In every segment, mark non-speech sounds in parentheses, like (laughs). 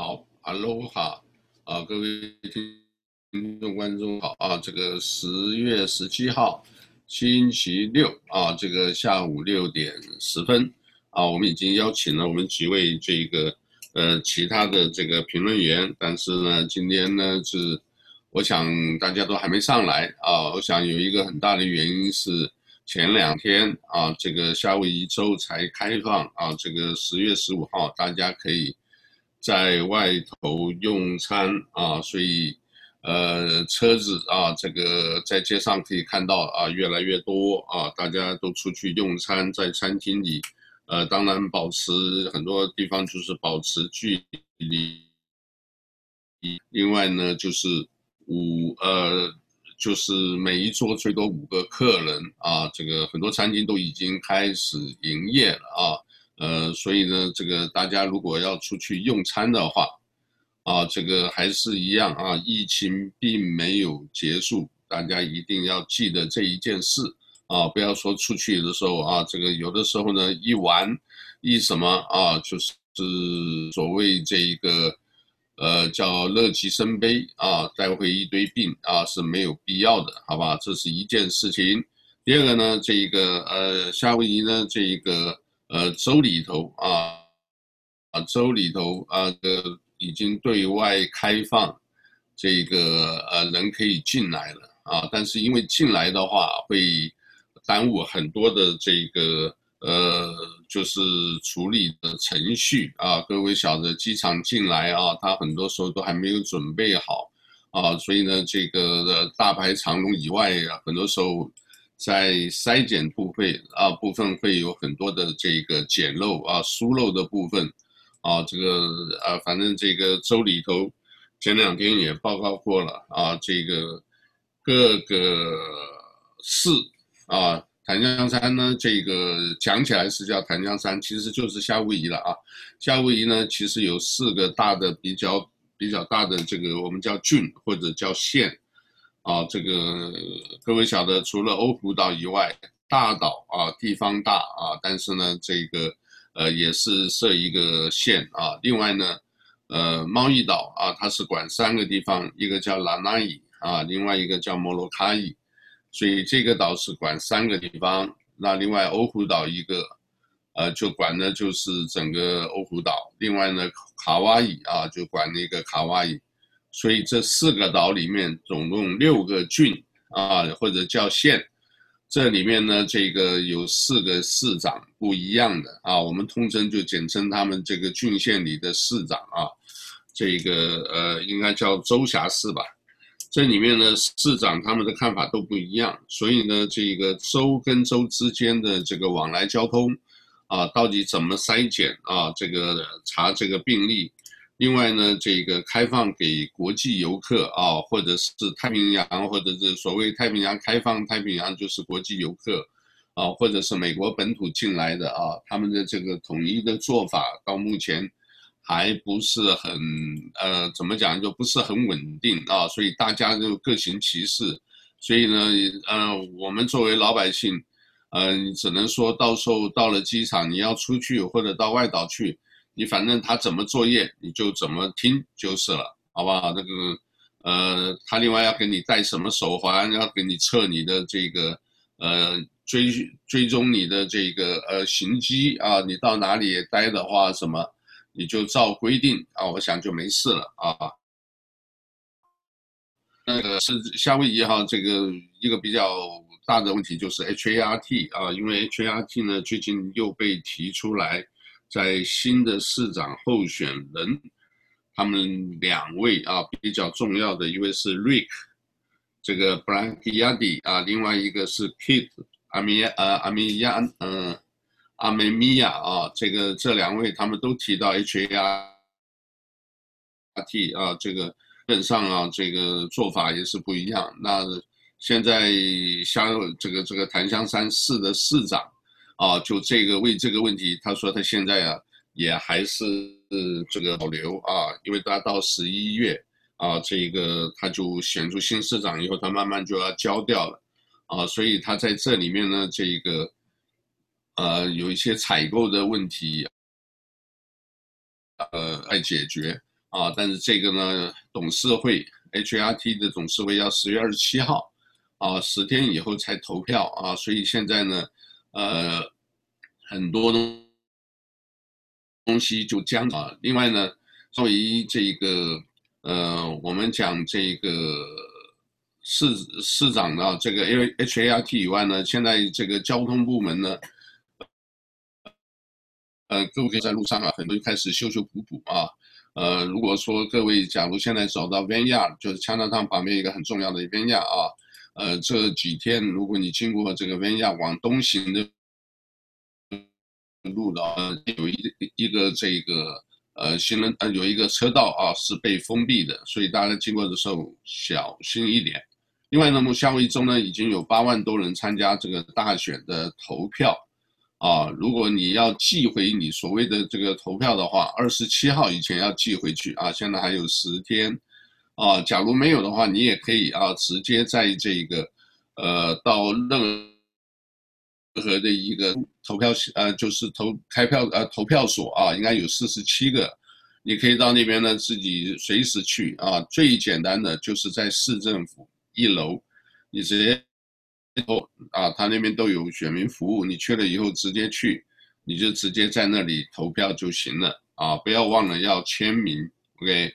好哈喽哈啊，各位听众观众好啊，这个十月十七号星期六啊，这个下午六点十分啊，我们已经邀请了我们几位这个呃其他的这个评论员，但是呢，今天呢是我想大家都还没上来啊，我想有一个很大的原因是前两天啊，这个夏威夷州才开放啊，这个十月十五号大家可以。在外头用餐啊，所以，呃，车子啊，这个在街上可以看到啊，越来越多啊，大家都出去用餐，在餐厅里，呃，当然保持很多地方就是保持距离。另外呢，就是五呃，就是每一桌最多五个客人啊，这个很多餐厅都已经开始营业了啊。呃，所以呢，这个大家如果要出去用餐的话，啊，这个还是一样啊，疫情并没有结束，大家一定要记得这一件事啊，不要说出去的时候啊，这个有的时候呢，一玩一什么啊，就是所谓这一个，呃，叫乐极生悲啊，带回一堆病啊，是没有必要的，好吧？这是一件事情。第二个呢，这一个呃，夏威夷呢，这一个。呃，州里头啊，啊，州里头啊，呃，已经对外开放，这个呃人可以进来了啊，但是因为进来的话会耽误很多的这个呃，就是处理的程序啊。各位晓得，机场进来啊，他很多时候都还没有准备好啊，所以呢，这个大排长龙以外啊，很多时候。在筛检部分啊，部分会有很多的这个检漏啊、疏漏的部分啊，这个啊，反正这个州里头前两天也报告过了啊，这个各个市啊，檀香山呢，这个讲起来是叫檀香山，其实就是夏威夷了啊。夏威夷呢，其实有四个大的比较比较大的这个我们叫郡或者叫县。啊，这个各位晓得，除了欧胡岛以外，大岛啊，地方大啊，但是呢，这个呃也是设一个县啊。另外呢，呃，猫一岛啊，它是管三个地方，一个叫拉纳伊啊，另外一个叫摩洛卡伊，所以这个岛是管三个地方。那另外欧胡岛一个，呃，就管的就是整个欧胡岛。另外呢，卡哇伊啊，就管那个卡哇伊。所以这四个岛里面总共六个郡啊，或者叫县，这里面呢，这个有四个市长不一样的啊，我们通称就简称他们这个郡县里的市长啊，这个呃应该叫州辖市吧。这里面呢，市长他们的看法都不一样，所以呢，这个州跟州之间的这个往来交通啊，到底怎么筛检啊，这个查这个病例。另外呢，这个开放给国际游客啊，或者是太平洋，或者是所谓太平洋开放，太平洋就是国际游客，啊，或者是美国本土进来的啊，他们的这个统一的做法到目前还不是很呃，怎么讲就不是很稳定啊，所以大家就各行其事，所以呢，呃，我们作为老百姓，嗯、只能说到时候到了机场，你要出去或者到外岛去。你反正他怎么作业，你就怎么听就是了，好不好？那个，呃，他另外要给你戴什么手环，要给你测你的这个，呃，追追踪你的这个呃行迹啊，你到哪里待的话，什么，你就照规定啊，我想就没事了啊。那个是夏威夷哈，这个一个比较大的问题就是 HART 啊，因为 HART 呢最近又被提出来。在新的市长候选人，他们两位啊比较重要的一位是 Rick，这个 Blangiardi 啊，另外一个是 Keith 阿米亚呃阿米亚嗯阿梅米亚啊，这个这两位他们都提到 HART 啊，这个基本上啊这个做法也是不一样。那现在像这个这个檀香山市的市长。啊，就这个为这个问题，他说他现在啊也还是这个保留啊，因为他到十一月啊，这个他就选出新市长以后，他慢慢就要交掉了啊，所以他在这里面呢，这个呃有一些采购的问题，呃，来解决啊，但是这个呢，董事会 HRT 的董事会要十月二十七号，啊，十天以后才投票啊，所以现在呢，呃，很多东东西就僵啊。另外呢，作为这个呃，我们讲这个市市长的这个，因为 HRT 以外呢，现在这个交通部门呢，呃，各位在路上啊，很多就开始修修补补啊。呃，如果说各位假如现在走到 Vanya，就是 Chinatown 旁边一个很重要的 Vanya 啊，呃，这几天如果你经过这个 Vineyard 往东行的路的话，有一一个这个呃行人呃有一个车道啊是被封闭的，所以大家经过的时候小心一点。另外呢，夏威夷州呢已经有八万多人参加这个大选的投票。啊，如果你要寄回你所谓的这个投票的话，二十七号以前要寄回去啊，现在还有十天，啊，假如没有的话，你也可以啊，直接在这个，呃，到任何的一个投票呃，就是投开票呃投票所啊，应该有四十七个，你可以到那边呢自己随时去啊，最简单的就是在市政府一楼，你直接。后啊，他那边都有选民服务，你去了以后直接去，你就直接在那里投票就行了啊！不要忘了要签名，OK。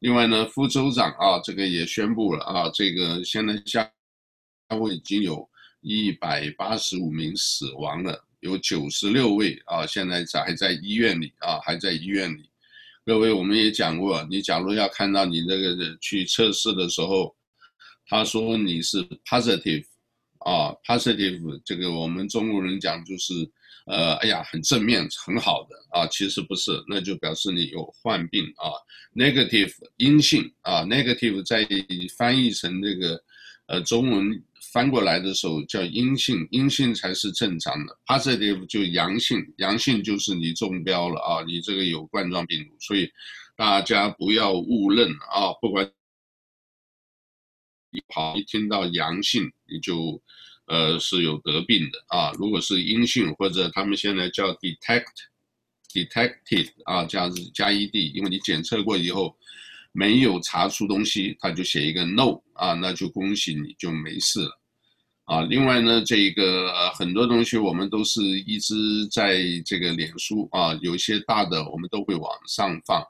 另外呢，副州长啊，这个也宣布了啊，这个现在夏威夷已经有一百八十五名死亡了，有九十六位啊，现在在还在医院里啊，还在医院里。各位，我们也讲过，你假如要看到你这个去测试的时候，他说你是 positive。啊，positive 这个我们中国人讲就是，呃，哎呀，很正面，很好的啊，其实不是，那就表示你有患病啊。negative 阴性啊，negative 在翻译成这个，呃，中文翻过来的时候叫阴性，阴性才是正常的，positive 就阳性，阳性就是你中标了啊，你这个有冠状病毒，所以大家不要误认啊，不管。一跑一听到阳性，你就，呃，是有得病的啊。如果是阴性或者他们现在叫 detect，detected 啊，这样子加 ed，因为你检测过以后没有查出东西，他就写一个 no 啊，那就恭喜你就没事了啊。另外呢，这个、很多东西我们都是一直在这个脸书啊，有一些大的我们都会往上放。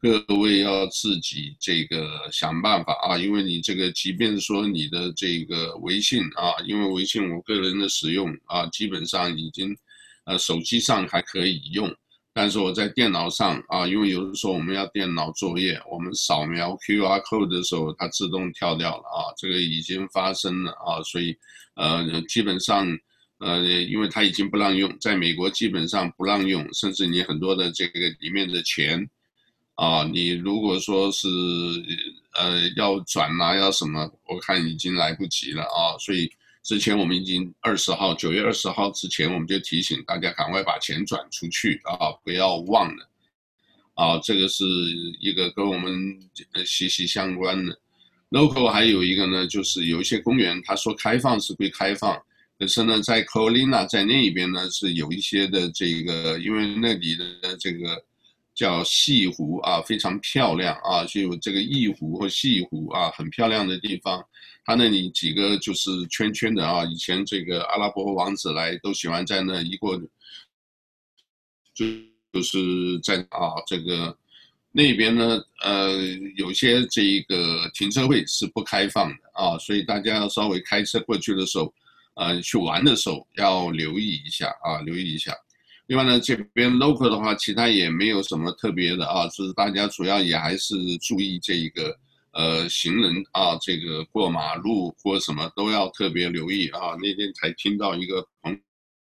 各位要自己这个想办法啊，因为你这个，即便说你的这个微信啊，因为微信我个人的使用啊，基本上已经，呃，手机上还可以用，但是我在电脑上啊，因为有的时候我们要电脑作业，我们扫描 QR code 的时候，它自动跳掉了啊，这个已经发生了啊，所以呃，基本上呃，因为它已经不让用，在美国基本上不让用，甚至你很多的这个里面的钱。啊，你如果说是呃要转啊，要什么，我看已经来不及了啊。所以之前我们已经二十号，九月二十号之前，我们就提醒大家赶快把钱转出去啊，不要忘了。啊，这个是一个跟我们息息相关的。Local 还有一个呢，就是有一些公园，他说开放是会开放，可是呢，在 Colina 在那一边呢是有一些的这个，因为那里的这个。叫西湖啊，非常漂亮啊，就有这个义湖或西湖啊，很漂亮的地方。它那里几个就是圈圈的啊，以前这个阿拉伯王子来都喜欢在那一过，就就是在啊这个那边呢，呃，有些这个停车位是不开放的啊，所以大家要稍微开车过去的时候，呃，去玩的时候要留意一下啊，留意一下。另外呢，这边 local 的话，其他也没有什么特别的啊，就是大家主要也还是注意这一个呃行人啊，这个过马路或什么都要特别留意啊。那天才听到一个朋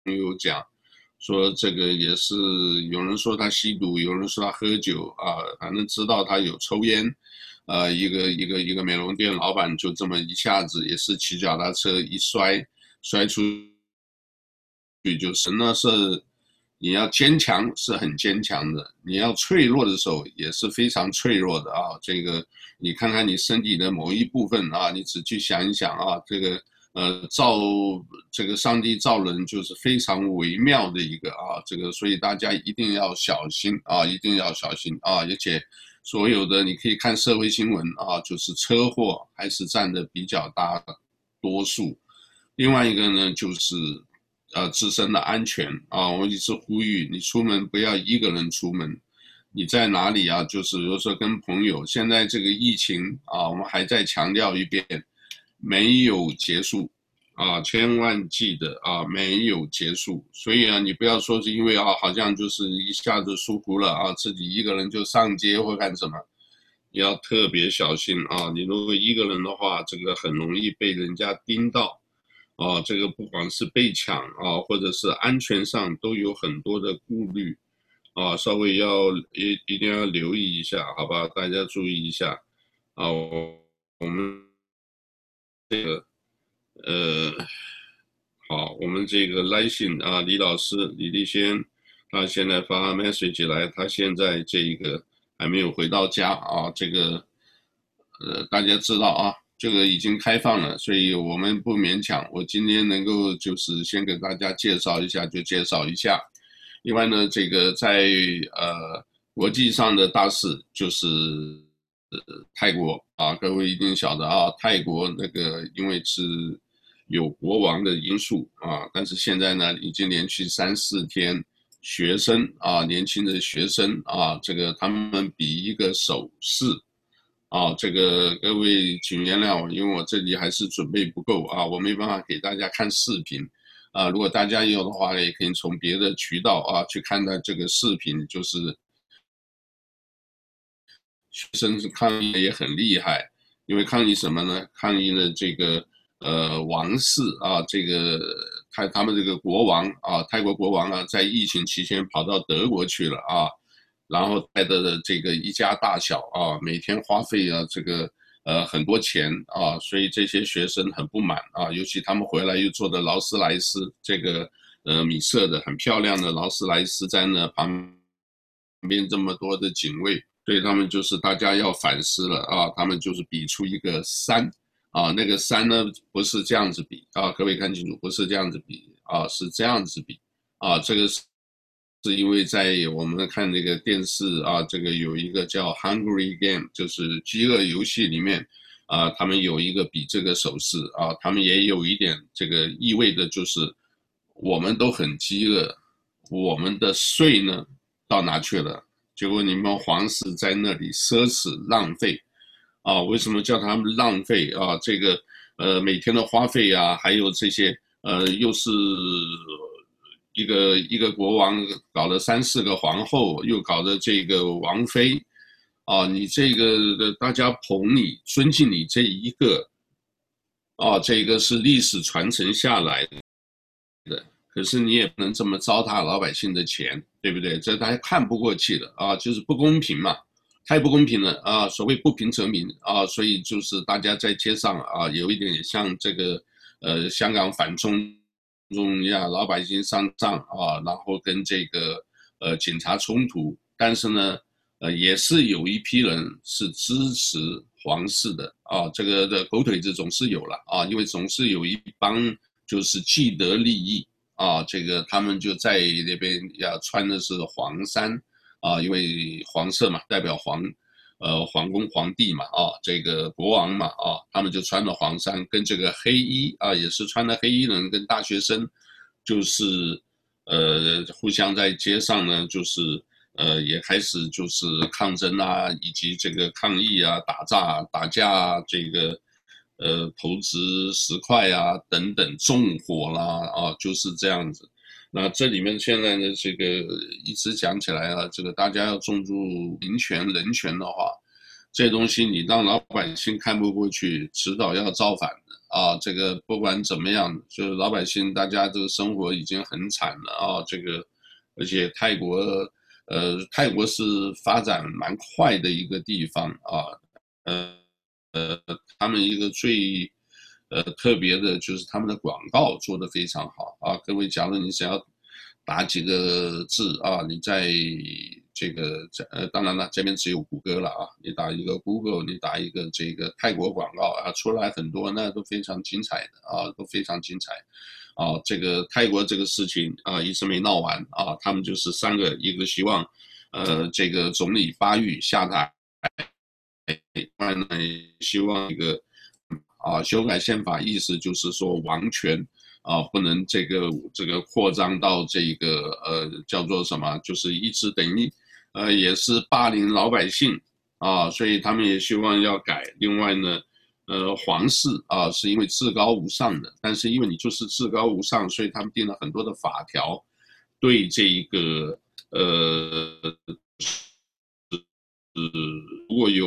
友讲，说这个也是有人说他吸毒，有人说他喝酒啊，反正知道他有抽烟，呃，一个一个一个美容店老板就这么一下子也是骑脚踏车一摔，摔出去就是那是。你要坚强是很坚强的，你要脆弱的时候也是非常脆弱的啊。这个你看看你身体的某一部分啊，你仔细想一想啊，这个呃造这个上帝造人就是非常微妙的一个啊，这个所以大家一定要小心啊，一定要小心啊，而且所有的你可以看社会新闻啊，就是车祸还是占的比较大多数。另外一个呢，就是呃自身的安全啊，我一直呼吁你出门不要一个人出门。你在哪里啊？就是比如说跟朋友，现在这个疫情啊，我们还在强调一遍，没有结束啊，千万记得啊，没有结束。所以啊，你不要说是因为啊，好像就是一下子疏忽了啊，自己一个人就上街或干什么，你要特别小心啊。你如果一个人的话，这个很容易被人家盯到啊，这个不管是被抢啊，或者是安全上都有很多的顾虑。啊，稍微要一一定要留意一下，好吧？大家注意一下。啊，我我们这个呃，好，我们这个来信啊，李老师李立先，他现在发 message 来，他现在这个还没有回到家啊。这个呃，大家知道啊，这个已经开放了，所以我们不勉强。我今天能够就是先给大家介绍一下，就介绍一下。另外呢，这个在呃国际上的大事就是呃泰国啊，各位一定晓得啊，泰国那个因为是有国王的因素啊，但是现在呢，已经连续三四天学生啊，年轻的学生啊，这个他们比一个手势啊，这个各位请原谅我，因为我这里还是准备不够啊，我没办法给大家看视频。啊，如果大家有的话，也可以从别的渠道啊去看到这个视频，就是学生抗议也很厉害，因为抗议什么呢？抗议的这个呃王室啊，这个泰他们这个国王啊，泰国国王啊，在疫情期间跑到德国去了啊，然后带的这个一家大小啊，每天花费啊这个。呃，很多钱啊，所以这些学生很不满啊，尤其他们回来又坐的劳斯莱斯，这个呃米色的很漂亮的劳斯莱斯在那旁边这么多的警卫，对他们就是大家要反思了啊，他们就是比出一个三啊，那个三呢不是这样子比啊，各位看清楚，不是这样子比啊，是这样子比啊，这个是。是因为在我们看那个电视啊，这个有一个叫 Hungry Game，就是饥饿游戏里面，啊，他们有一个比这个手势啊，他们也有一点这个意味的，就是我们都很饥饿，我们的税呢到哪去了？结果你们皇室在那里奢侈浪费，啊，为什么叫他们浪费啊？这个呃每天的花费啊，还有这些呃又是。一个一个国王搞了三四个皇后，又搞的这个王妃，啊，你这个大家捧你、尊敬你这一个，啊，这个是历史传承下来的，可是你也不能这么糟蹋老百姓的钱，对不对？这大家看不过去的啊，就是不公平嘛，太不公平了啊！所谓不平则鸣啊，所以就是大家在街上啊，有一点像这个呃香港反中。中呀，老百姓上当啊，然后跟这个呃警察冲突，但是呢，呃也是有一批人是支持皇室的啊，这个的狗腿子总是有了啊，因为总是有一帮就是既得利益啊，这个他们就在那边要穿的是黄衫啊，因为黄色嘛，代表皇。呃，皇宫皇帝嘛，啊，这个国王嘛，啊，他们就穿着黄衫，跟这个黑衣啊，也是穿的黑衣人，跟大学生，就是，呃，互相在街上呢，就是，呃，也开始就是抗争啊，以及这个抗议啊，打架打架啊，这个，呃，投掷石块啊，等等，纵火啦，啊，就是这样子。那这里面现在呢，这个一直讲起来啊，这个大家要重注民权、人权的话，这东西你让老百姓看不过去，迟早要造反的啊！这个不管怎么样，就是老百姓大家这个生活已经很惨了啊！这个，而且泰国，呃，泰国是发展蛮快的一个地方啊，呃，呃，他们一个最。呃，特别的就是他们的广告做得非常好啊！各位，假如你想要打几个字啊，你在这个在呃，当然了，这边只有谷歌了啊，你打一个 Google，你打一个这个泰国广告啊，出来很多，那都非常精彩的啊，都非常精彩啊！这个泰国这个事情啊，一直没闹完啊，他们就是三个，一个希望呃，这个总理巴育下台。另外呢，希望一个啊修改宪法，意思就是说王权啊不能这个这个扩张到这个呃叫做什么，就是一直等于呃也是霸凌老百姓啊，所以他们也希望要改。另外呢，呃皇室啊是因为至高无上的，但是因为你就是至高无上，所以他们定了很多的法条，对这一个呃。是，如果有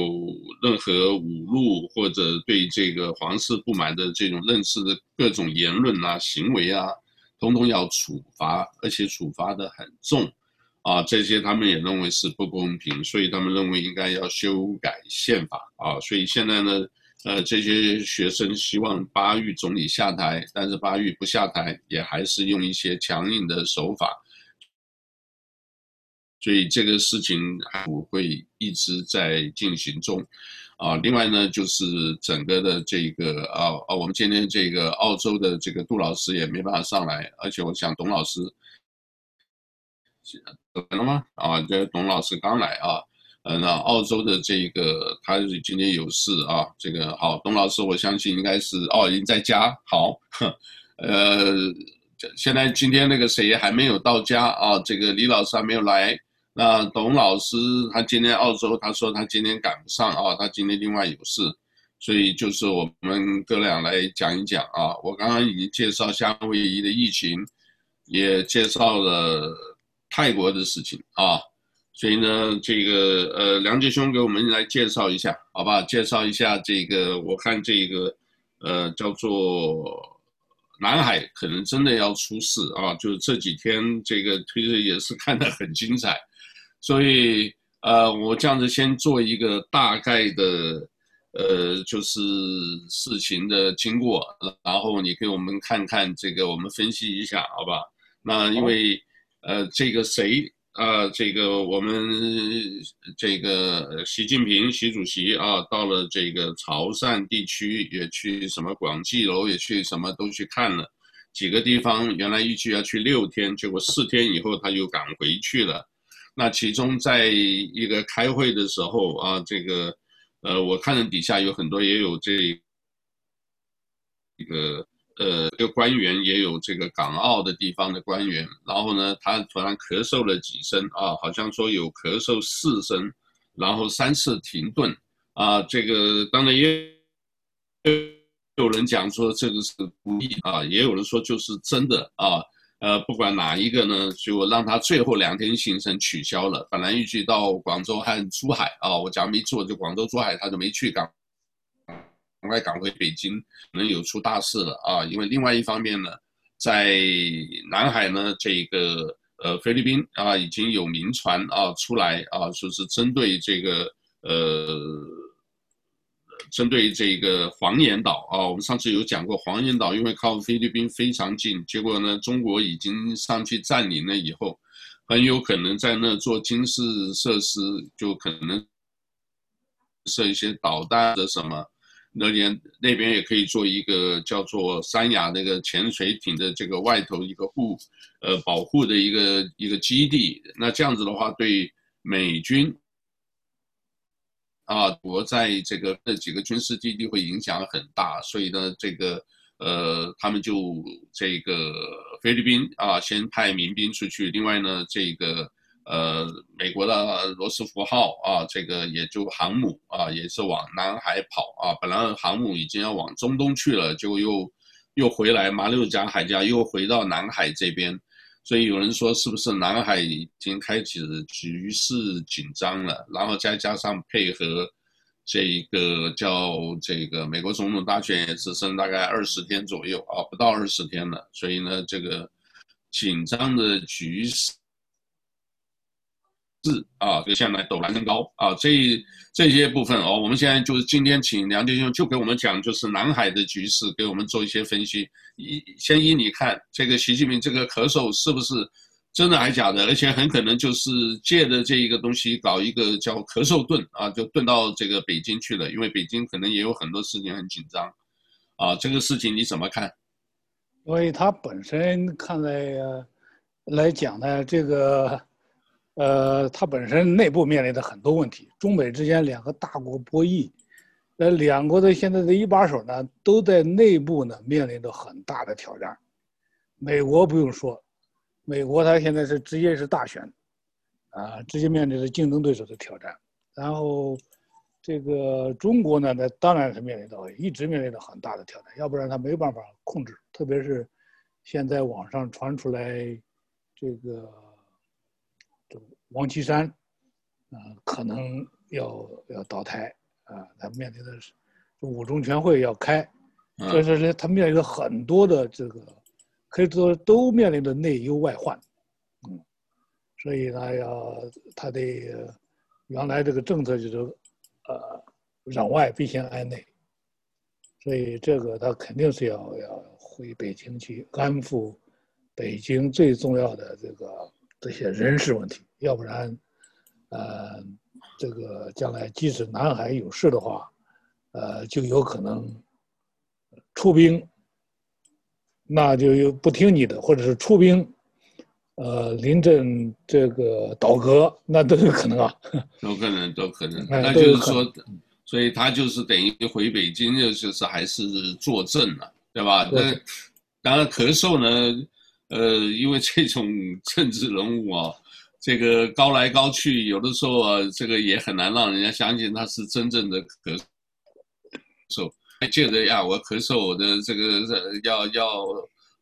任何侮辱或者对这个皇室不满的这种认识的各种言论啊、行为啊，通通要处罚，而且处罚得很重，啊，这些他们也认为是不公平，所以他们认为应该要修改宪法啊。所以现在呢，呃，这些学生希望巴育总理下台，但是巴育不下台，也还是用一些强硬的手法。所以这个事情我会一直在进行中，啊，另外呢，就是整个的这个啊啊，我们今天这个澳洲的这个杜老师也没办法上来，而且我想董老师，怎么了吗？啊，这董老师刚来啊，呃，那澳洲的这个他今天有事啊，这个好，董老师我相信应该是哦已经在家，好，呃，现在今天那个谁还没有到家啊，这个李老师还没有来。那董老师他今天澳洲，他说他今天赶不上啊，他今天另外有事，所以就是我们哥俩来讲一讲啊。我刚刚已经介绍夏威夷的疫情，也介绍了泰国的事情啊，所以呢，这个呃梁杰兄给我们来介绍一下，好吧？介绍一下这个，我看这个呃叫做南海可能真的要出事啊，就是这几天这个推特也是看得很精彩。所以，呃，我这样子先做一个大概的，呃，就是事情的经过，然后你给我们看看这个，我们分析一下，好吧？那因为，呃，这个谁，啊，这个我们这个习近平习主席啊，到了这个潮汕地区，也去什么广济楼，也去什么都去看了几个地方，原来预计要去六天，结果四天以后他又赶回去了。那其中在一个开会的时候啊，这个，呃，我看到底下有很多也有这一个，呃，这个官员也有这个港澳的地方的官员，然后呢，他突然咳嗽了几声啊，好像说有咳嗽四声，然后三次停顿啊，这个当然也有人讲说这个是故意啊，也有人说就是真的啊。呃，不管哪一个呢，就让他最后两天行程取消了。本来预计到广州和珠海啊，我讲没错，就广州、珠海他就没去，赶赶快赶回北京，可能有出大事了啊。因为另外一方面呢，在南海呢，这个呃菲律宾啊已经有民船啊出来啊，说是针对这个呃。针对这个黄岩岛啊，我们上次有讲过，黄岩岛因为靠菲律宾非常近，结果呢，中国已经上去占领了以后，很有可能在那做军事设施，就可能设一些导弹的什么，那边那边也可以做一个叫做三亚那个潜水艇的这个外头一个护呃保护的一个一个基地，那这样子的话，对美军。啊，国在这个这几个军事基地会影响很大，所以呢，这个呃，他们就这个菲律宾啊，先派民兵出去。另外呢，这个呃，美国的罗斯福号啊，这个也就航母啊，也是往南海跑啊。本来航母已经要往中东去了，结果又又回来马六甲海峡，又回到南海这边。所以有人说，是不是南海已经开始局势紧张了？然后再加上配合这一个叫这个美国总统大选也只剩大概二十天左右啊，不到二十天了。所以呢，这个紧张的局势。是啊，就现在陡然升高啊，这这些部分哦，我们现在就是今天请梁杰兄就给我们讲，就是南海的局势，给我们做一些分析。一先依你看，这个习近平这个咳嗽是不是真的还假的？而且很可能就是借着这一个东西搞一个叫咳嗽盾啊，就盾到这个北京去了，因为北京可能也有很多事情很紧张啊。这个事情你怎么看？因为他本身看来来讲呢，这个。呃，它本身内部面临的很多问题，中美之间两个大国博弈，呃，两国的现在的一把手呢，都在内部呢面临着很大的挑战。美国不用说，美国它现在是直接是大选，啊，直接面临着竞争对手的挑战。然后，这个中国呢，那当然是面临到一直面临着很大的挑战，要不然它没办法控制，特别是现在网上传出来这个。王岐山，啊、呃，可能要要倒台啊，他面临的是五中全会要开，所以说他面临着很多的这个，可以说都面临着内忧外患，嗯，所以呢，要他的原来这个政策就是，呃，攘外必先安内，所以这个他肯定是要要回北京去安抚北京最重要的这个这些人事问题。要不然，呃，这个将来即使南海有事的话，呃，就有可能出兵，那就又不听你的，或者是出兵，呃，临阵这个倒戈，那都有可能啊。(laughs) 有可能，都可能。那就是说，所以他就是等于回北京，就是还是坐镇了，对吧？那当然咳嗽呢，呃，因为这种政治人物啊。这个高来高去，有的时候啊，这个也很难让人家相信他是真正的咳嗽。借着呀，我咳嗽，我的这个要要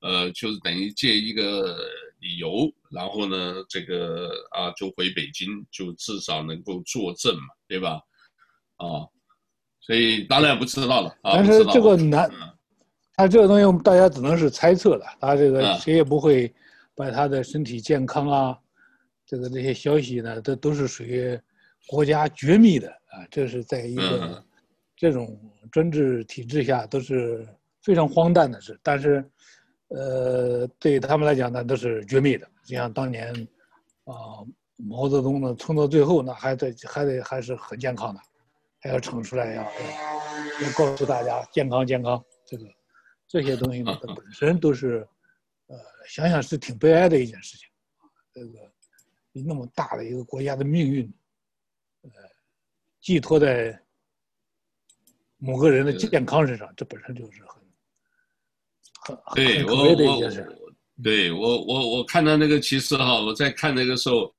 呃，就是等于借一个理由，然后呢，这个啊，就回北京，就至少能够作证嘛，对吧？啊，所以当然不知道了啊。但是这个难，他这个东西大家只能是猜测了，他这个谁也不会把他的身体健康啊。这个这些消息呢，这都是属于国家绝密的啊！这是在一个这种专制体制下都是非常荒诞的事。但是，呃，对他们来讲呢，都是绝密的。就像当年啊，毛泽东呢，冲到最后呢，还得还得还是很健康的，还要撑出来要要告诉大家健康健康。这个这些东西呢，它本身都是呃，想想是挺悲哀的一件事情。这个。那么大的一个国家的命运，呃，寄托在某个人的健康身上，这本身就是很很很可悲的一件事。对我我我看到那个，其实哈，我在看那个时候，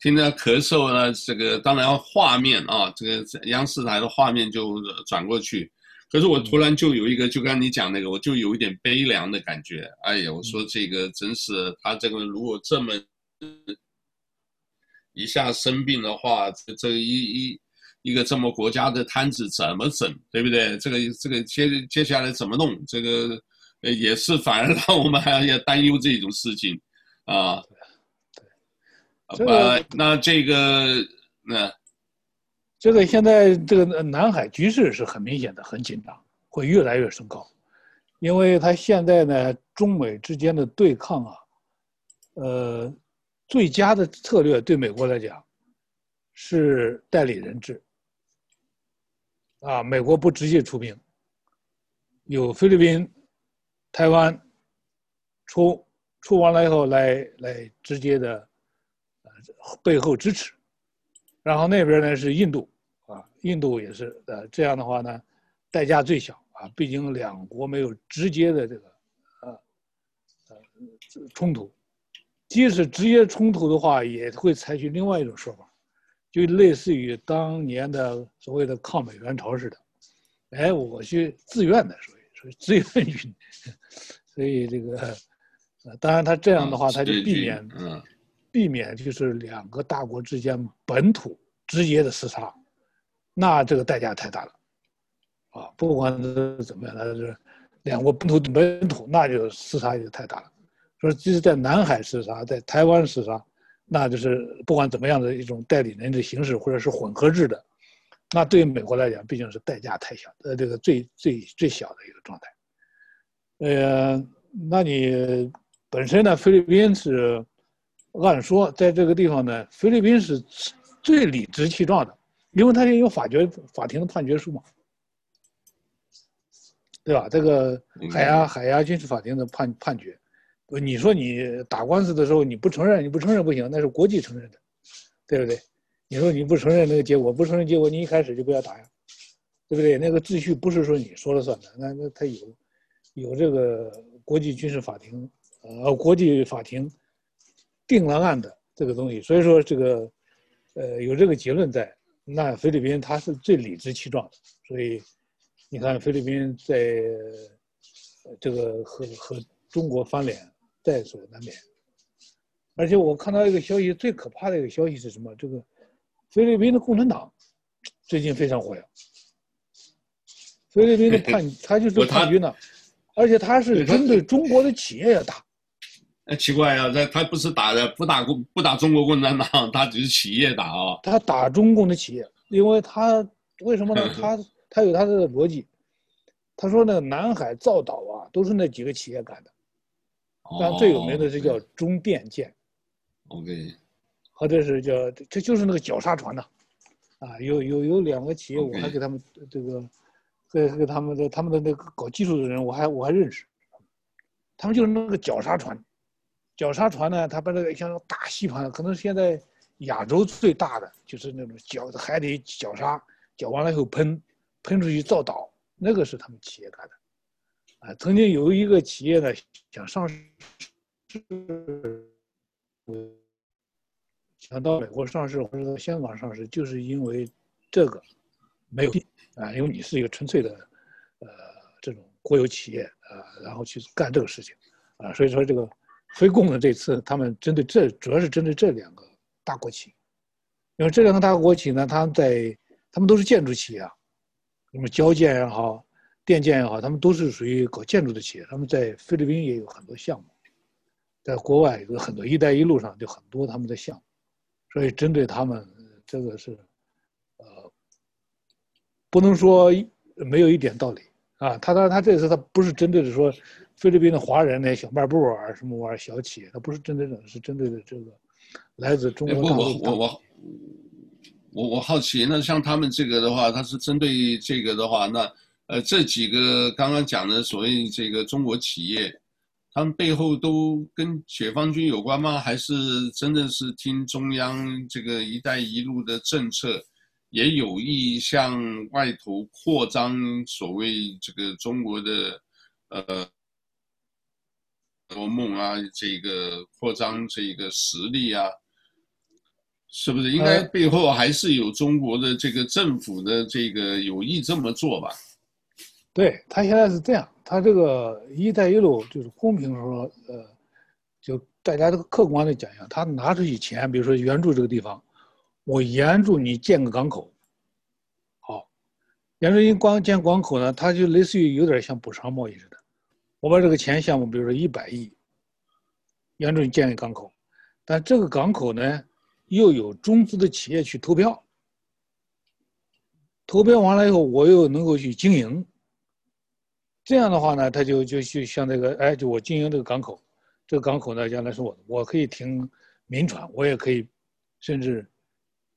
听到咳嗽呢，这个当然画面啊，这个央视台的画面就转过去，可是我突然就有一个，就刚你讲那个，我就有一点悲凉的感觉。哎呀，我说这个真是他这个如果这么。一下生病的话，这这一一一个这么国家的摊子怎么整，对不对？这个这个接接下来怎么弄？这个呃也是 (laughs) 反而让我们还要担忧这种事情啊。对，啊，那这个那这个现在这个南海局势是很明显的，很紧张，会越来越升高，因为他现在呢，中美之间的对抗啊，呃。最佳的策略对美国来讲是代理人制，啊，美国不直接出兵，有菲律宾、台湾出出完了以后来来直接的呃背后支持，然后那边呢是印度啊，印度也是呃这样的话呢，代价最小啊，毕竟两国没有直接的这个呃呃冲突。即使直接冲突的话，也会采取另外一种说法，就类似于当年的所谓的抗美援朝似的，哎，我去自愿的，所以说自愿军，所以这个，呃，当然他这样的话，他就避免，避免就是两个大国之间本土直接的厮杀，那这个代价太大了，啊，不管是怎么样，他是两国本土本土，那就厮杀就太大了。说即使在南海厮杀，在台湾厮杀，那就是不管怎么样的一种代理人的形式，或者是混合制的，那对于美国来讲，毕竟是代价太小，呃，这个最最最小的一个状态。呃，那你本身呢，菲律宾是按说在这个地方呢，菲律宾是最理直气壮的，因为他也有法决法庭的判决书嘛，对吧？这个海牙海牙军事法庭的判判决。你说你打官司的时候你不承认，你不承认不行，那是国际承认的，对不对？你说你不承认那个结果，不承认结果，你一开始就不要打呀，对不对？那个秩序不是说你说了算的，那那他有有这个国际军事法庭，呃，国际法庭定了案的这个东西，所以说这个呃有这个结论在，那菲律宾他是最理直气壮的，所以你看菲律宾在这个和和中国翻脸。在所难免，而且我看到一个消息，最可怕的一个消息是什么？这个菲律宾的共产党最近非常火呀。菲律宾的叛，(laughs) 他就是叛军呢，而且他是针对中国的企业要打。哎，奇怪啊，他他不是打的不打共不打中国共产党，他只是企业打啊。他打中共的企业，因为他为什么呢？(laughs) 他他有他的逻辑。他说那个南海造岛啊，都是那几个企业干的。但最有名的是叫中电建，OK，或者是叫这就是那个绞杀船呐，啊，有有有两个企业，我还给他们这个，给给他们的他们的那个搞技术的人，我还我还认识，他们就是那个绞杀船，绞杀船呢，他把那个像大吸盘，可能现在亚洲最大的就是那种绞在海底绞杀，绞完了以后喷喷出去造岛，那个是他们企业干的。啊，曾经有一个企业呢，想上市，想到美国上市或者到香港上市，就是因为这个没有啊，因为你是一个纯粹的呃这种国有企业啊，然后去干这个事情啊，所以说这个非共的这次他们针对这主要是针对这两个大国企，因为这两个大国企呢，他们在他们都是建筑企业啊，什么交建也好。电建也好，他们都是属于搞建筑的企业，他们在菲律宾也有很多项目，在国外有很多“一带一路”上就很多他们的项目，所以针对他们这个是，呃，不能说没有一点道理啊。他当然他这次他不是针对的说菲律宾的华人那些小卖部啊什么玩意儿小企业，他不是针对的，是针对的这个来自中国大陆的。我我我我我好奇，那像他们这个的话，他是针对这个的话，那。呃，这几个刚刚讲的所谓这个中国企业，他们背后都跟解放军有关吗？还是真的是听中央这个“一带一路”的政策，也有意向外头扩张所谓这个中国的呃国梦啊，这个扩张这个实力啊，是不是？应该背后还是有中国的这个政府的这个有意这么做吧？对，他现在是这样，他这个“一带一路”就是公平说，呃，就大家这个客观的讲一下，他拿出去钱，比如说援助这个地方，我援助你建个港口，好，援助你光建港口呢，他就类似于有点像补偿贸易似的，我把这个钱项目，比如说一百亿，援助你建个港口，但这个港口呢，又有中资的企业去投标，投标完了以后，我又能够去经营。这样的话呢，他就就就像这个，哎，就我经营这个港口，这个港口呢将来是我的，我可以停民船，我也可以，甚至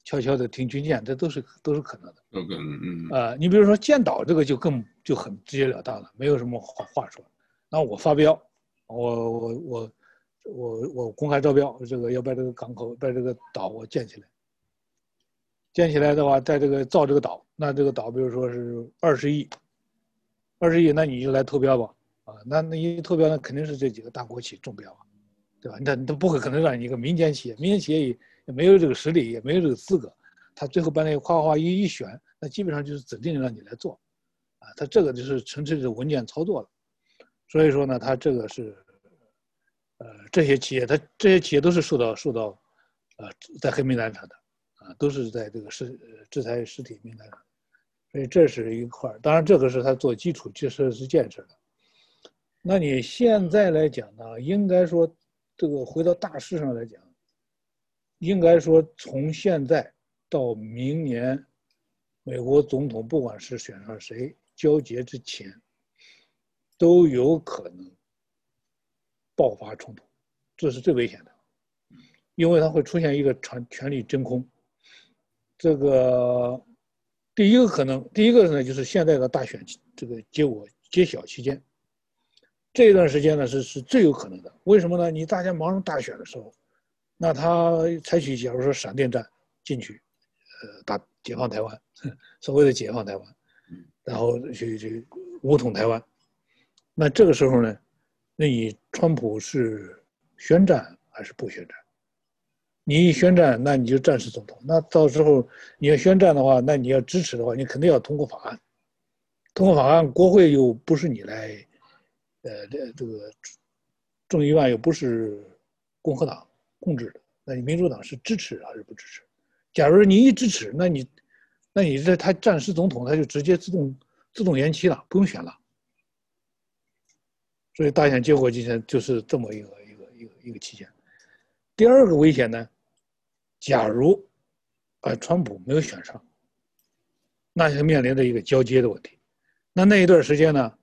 悄悄的停军舰，这都是都是可能的。嗯嗯嗯。啊，你比如说建岛这个就更就很直截了当了，没有什么话话说。那我发标，我我我我我公开招标，这个要把这个港口把这个岛我建起来。建起来的话，在这个造这个岛，那这个岛比如说是二十亿。二十亿，那你就来投标吧，啊，那那一投标，那肯定是这几个大国企中标啊，对吧？那他不可能让你一个民间企业，民间企业也没有这个实力，也没有这个资格，他最后把那个夸夸一一选，那基本上就是指定让你来做，啊，他这个就是纯粹的文件操作了，所以说呢，他这个是，呃，这些企业，他这些企业都是受到受到，呃，在黑名单上的，啊，都是在这个实制裁实体名单上。所以这是一块，当然这个是他做基础设施建设的。那你现在来讲呢，应该说，这个回到大势上来讲，应该说从现在到明年，美国总统不管是选上谁，交接之前，都有可能爆发冲突，这是最危险的，因为它会出现一个权权力真空，这个。第一个可能，第一个呢，就是现在的大选这个结果揭晓期间，这一段时间呢是是最有可能的。为什么呢？你大家忙着大选的时候，那他采取假如说闪电战进去，呃，打解放台湾，(laughs) 所谓的解放台湾，然后去去武统台湾，那这个时候呢，那你川普是宣战还是不宣战？你一宣战，那你就战时总统。那到时候你要宣战的话，那你要支持的话，你肯定要通过法案。通过法案，国会又不是你来，呃，这这个众议院又不是共和党控制的，那你民主党是支持还是不支持？假如你一支持，那你，那你这他战时总统他就直接自动自动延期了，不用选了。所以大选结果今天就是这么一个一个一个一个期限。第二个危险呢，假如，呃，川普没有选上，那就面临着一个交接的问题。那那一段时间呢，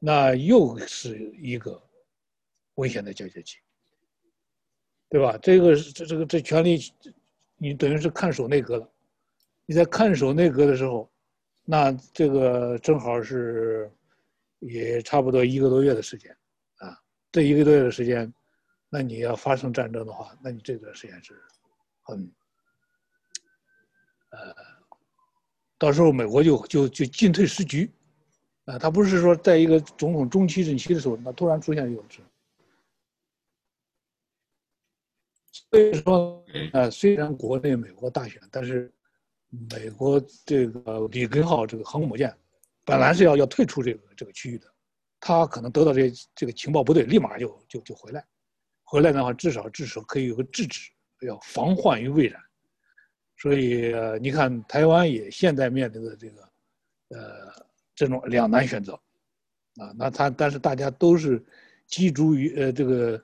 那又是一个危险的交接期，对吧？这个这这个这权力，你等于是看守内阁了。你在看守内阁的时候，那这个正好是也差不多一个多月的时间，啊，这一个多月的时间。那你要发生战争的话，那你这段时间是很，呃，到时候美国就就就进退失局，啊，他不是说在一个总统中期任期的时候，那突然出现一种，所以说，呃，虽然国内美国大选，但是美国这个里根号这个航空母舰本来是要要退出这个这个区域的，他可能得到这这个情报部队立马就就就回来。回来的话，至少至少可以有个制止，要防患于未然。所以，你看台湾也现在面临的这个，呃，这种两难选择，啊，那他但是大家都是基足于呃这个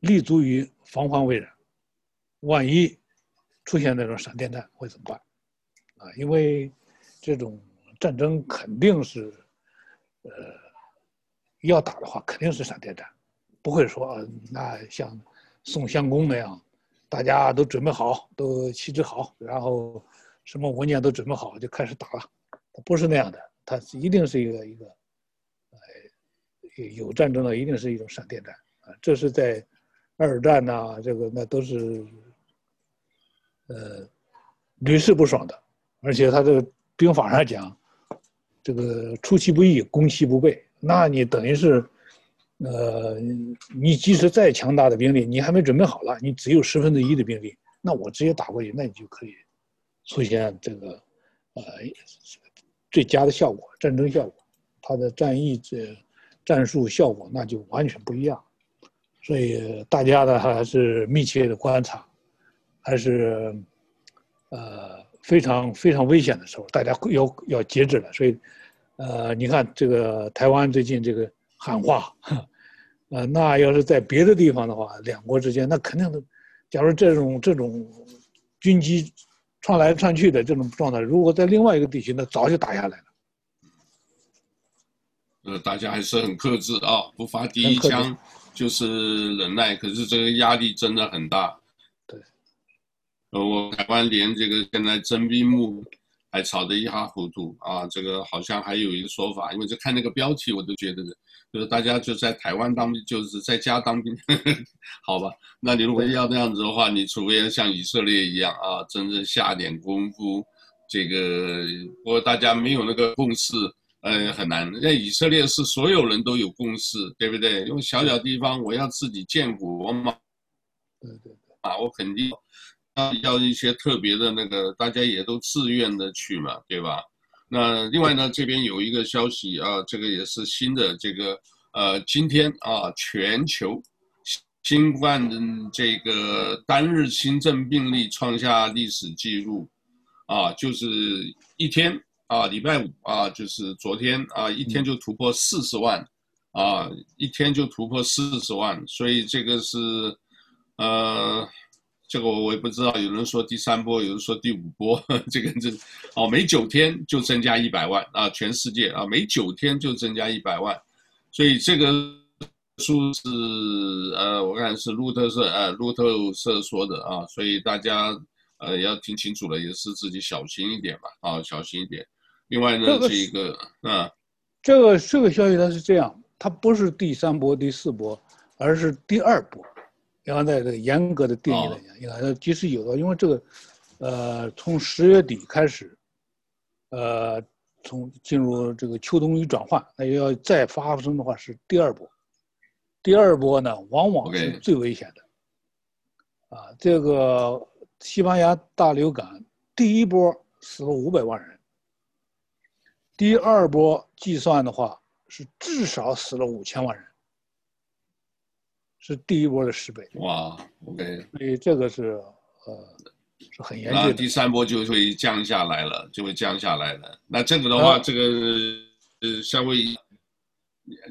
立足于防患未然，万一出现那种闪电战会怎么办？啊，因为这种战争肯定是，呃，要打的话肯定是闪电战。不会说，那像宋襄公那样，大家都准备好，都气质好，然后什么文件都准备好就开始打了。他不是那样的，他一定是一个一个，呃，有战争的一定是一种闪电战啊。这是在二战呐、这个那都是，呃，屡试不爽的。而且他这个兵法上讲，这个出其不意，攻其不备，那你等于是。呃，你即使再强大的兵力，你还没准备好了，你只有十分之一的兵力，那我直接打过去，那你就可以出现这个呃最佳的效果，战争效果，它的战役这战术效果那就完全不一样。所以大家呢还是密切的观察，还是呃非常非常危险的时候，大家要要节制了。所以呃，你看这个台湾最近这个喊话。呃，那要是在别的地方的话，两国之间那肯定的。假如这种这种军机串来串去的这种状态，如果在另外一个地区，那早就打下来了。呃，大家还是很克制啊，不发第一枪就是忍耐。可是这个压力真的很大。对。呃，我台湾连这个现在征兵幕还吵得一塌糊涂啊！这个好像还有一个说法，因为就看那个标题，我都觉得。就是大家就在台湾当兵，就是在家当兵，呵呵，好吧？那你如果要这样子的话，你除非要像以色列一样啊，真正下点功夫，这个不过大家没有那个共识，呃，很难。在以色列是所有人都有共识，对不对？因为小小地方，我要自己建国嘛，对对对，啊，我肯定要要一些特别的那个，大家也都自愿的去嘛，对吧？那另外呢，这边有一个消息啊，这个也是新的，这个呃，今天啊，全球新冠的这个单日新增病例创下历史记录，啊，就是一天啊，礼拜五啊，就是昨天啊，一天就突破四十万，啊，一天就突破四十万，所以这个是呃。这个我我也不知道，有人说第三波，有人说第五波，(laughs) 这个这哦，每九天就增加一百万啊，全世界啊，每九天就增加一百万，所以这个数是呃，我看是路透社呃，路透社说的啊，所以大家呃要听清楚了，也是自己小心一点吧，啊，小心一点。另外呢，这，个这个啊，这个这个消息它是这样，它不是第三波、第四波，而是第二波。要在这个严格的定义来讲，应该即使有的，因为这个，呃，从十月底开始，呃，从进入这个秋冬雨转换，那要再发生的话是第二波。第二波呢，往往是最危险的。啊，这个西班牙大流感第一波死了五百万人，第二波计算的话是至少死了五千万人。是第一波的十倍。哇，OK，所以这个是呃是很严峻的。第三波就会降下来了，就会降下来了。那这个的话，啊、这个呃夏威夷，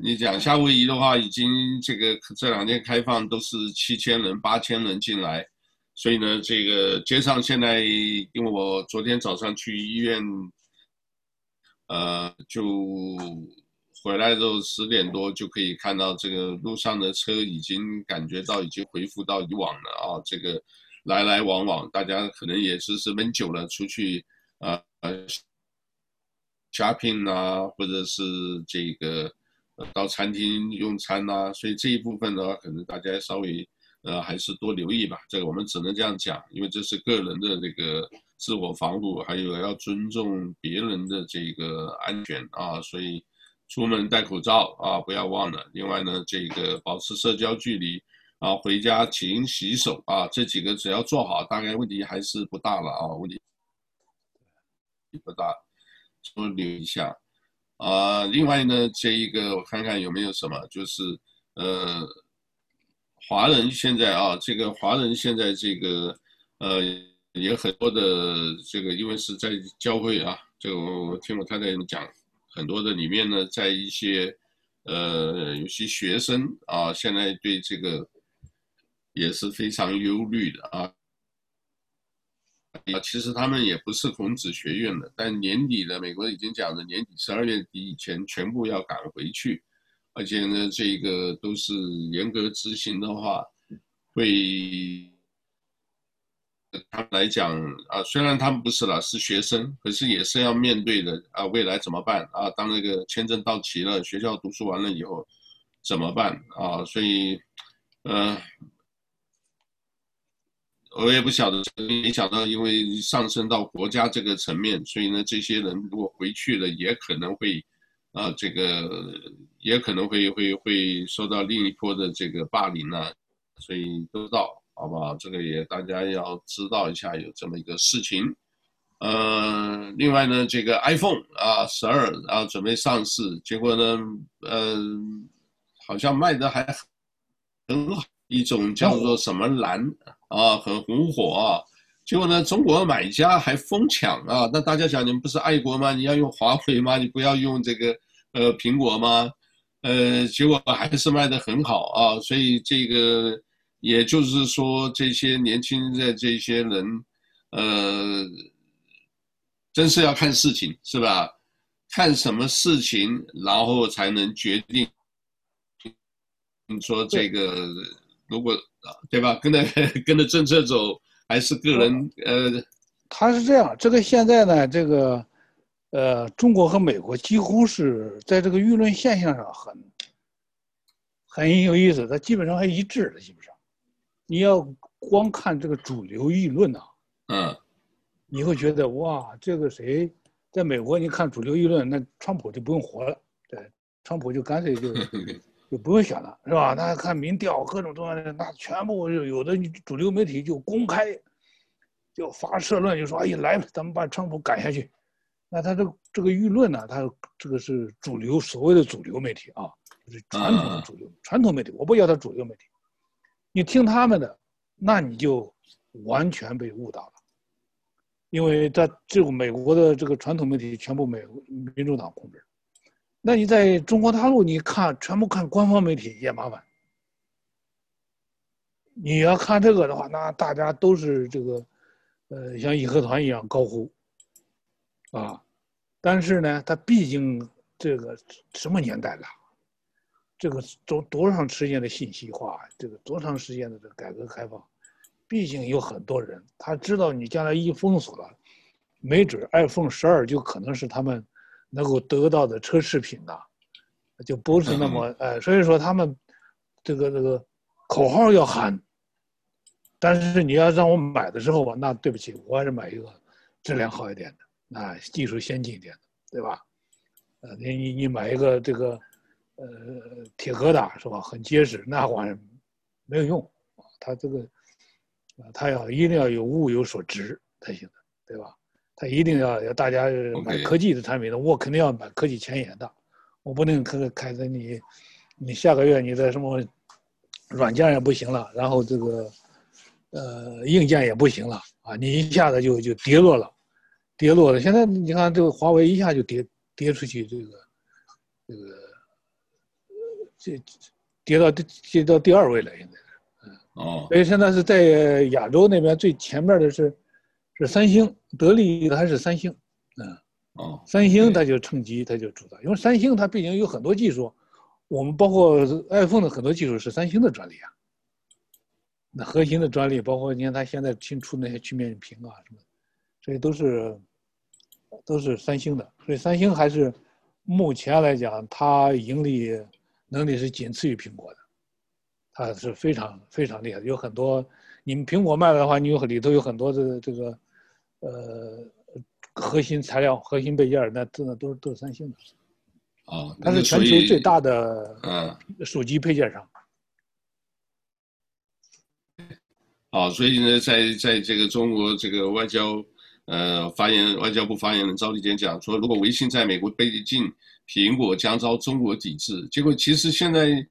你讲夏威夷的话，已经这个这两天开放都是七千人、八千人进来，所以呢，这个街上现在，因为我昨天早上去医院，呃，就。回来之后十点多就可以看到这个路上的车已经感觉到已经恢复到以往了啊，这个来来往往，大家可能也是是闷久了，出去啊呃 shopping 啊，或者是这个到餐厅用餐呐、啊，所以这一部分的话，可能大家稍微呃还是多留意吧。这个我们只能这样讲，因为这是个人的这个自我防护，还有要尊重别人的这个安全啊，所以。出门戴口罩啊，不要忘了。另外呢，这个保持社交距离啊，回家勤洗手啊，这几个只要做好，大概问题还是不大了啊，问题不大。多留一下啊。另外呢，这一个我看看有没有什么，就是呃，华人现在啊，这个华人现在这个呃，也很多的这个，因为是在教会啊，这个我听我太太讲。很多的里面呢，在一些，呃，有些学生啊，现在对这个也是非常忧虑的啊。啊，其实他们也不是孔子学院的，但年底的美国已经讲了，年底十二月底以前全部要赶回去，而且呢，这个都是严格执行的话，会。他们来讲啊，虽然他们不是老师学生，可是也是要面对的啊。未来怎么办啊？当那个签证到期了，学校读书完了以后怎么办啊？所以，嗯、呃，我也不晓得，没想到因为上升到国家这个层面，所以呢，这些人如果回去了，也可能会啊，这个也可能会会会受到另一波的这个霸凌啊，所以都知道。好不好？这个也大家要知道一下，有这么一个事情。呃，另外呢，这个 iPhone 啊，十二啊准备上市，结果呢，呃，好像卖的还很好，一种叫做什么蓝啊，很红火啊。结果呢，中国买家还疯抢啊。那大家想，你们不是爱国吗？你要用华为吗？你不要用这个呃苹果吗？呃，结果还是卖的很好啊。所以这个。也就是说，这些年轻的这些人，呃，真是要看事情，是吧？看什么事情，然后才能决定。你说这个，如果对吧？跟着跟着政策走，还是个人呃？他是这样，这个现在呢，这个呃，中国和美国几乎是在这个舆论现象上很很有意思，它基本上还一致的，基本上。你要光看这个主流舆论呐，嗯，你会觉得哇，这个谁，在美国你看主流舆论，那川普就不用活了，对，川普就干脆就 (laughs) 就不用选了，是吧？那看民调各种东西，那全部有的主流媒体就公开就发社论，就说哎呀，来吧，咱们把川普赶下去。那他这个这个舆论呢，他这个是主流所谓的主流媒体啊，就是传统的主流传统媒体，我不要他主流媒体。你听他们的，那你就完全被误导了，因为在这个美国的这个传统媒体全部美民主党控制，那你在中国大陆，你看全部看官方媒体也麻烦。你要看这个的话，那大家都是这个，呃，像义和团一样高呼，啊，但是呢，他毕竟这个什么年代了？这个多多长时间的信息化，这个多长时间的这个改革开放，毕竟有很多人他知道你将来一封锁了，没准 iPhone 十二就可能是他们能够得到的奢侈品呐，就不是那么哎，所以说他们这个这个口号要喊，但是你要让我买的时候吧，那对不起，我还是买一个质量好一点的，那技术先进一点的，对吧？呃，你你你买一个这个呃铁疙瘩是吧？很结实，那玩意儿没有用啊，它这个啊，它要一定要有物有所值才行的，对吧？它一定要要大家买科技的产品的，我肯定要买科技前沿的。我不能开开着你，你下个月你的什么软件也不行了，然后这个呃硬件也不行了啊，你一下子就就跌落了，跌落了。现在你看这个华为一下就跌跌出去，这个这个这跌到跌到第二位了，现在嗯哦，所以现在是在亚洲那边最前面的是是三星，得力的还是三星，嗯。哦，三星它就趁机，它就主导，因为三星它毕竟有很多技术，我们包括 iPhone 的很多技术是三星的专利啊。那核心的专利，包括你看它现在新出那些曲面屏啊什么，这些都是都是三星的。所以三星还是目前来讲，它盈利能力是仅次于苹果的，它是非常非常厉害的。有很多你们苹果卖的话，你有里头有很多的这个呃。核心材料、核心配件，那真的都是都是三星的。哦，它是全球最大的嗯手机配件商。啊、哦，所以呢，在在这个中国这个外交呃发言，外交部发言人赵立坚讲说，如果微信在美国被禁，苹果将遭中国抵制。结果其实现在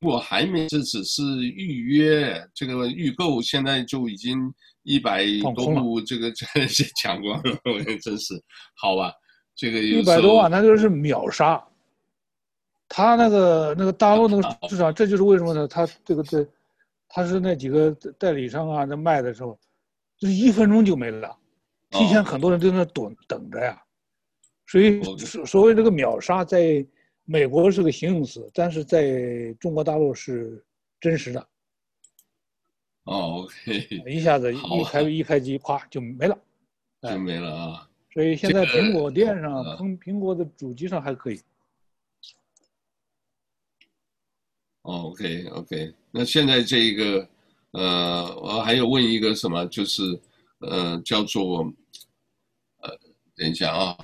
我还没，这只是预约，这个预购现在就已经。一百多部，这个这些 (laughs) 抢光了，我真是好吧？这个一百多万，那就是秒杀。他那个那个大陆那个市场，这就是为什么呢？他这个这，他是那几个代理商啊，在卖的时候，就是一分钟就没了，提前很多人都在那等等着呀。所以所所谓这个秒杀，在美国是个形容词，但是在中国大陆是真实的。哦，OK，(laughs) 一下子一开一开机，咵就没了，就没了啊。所以现在苹果店上，苹苹果的主机上还可以。哦，OK，OK，那现在这一个，呃，我还有问一个什么，就是呃，叫做，呃，等一下啊，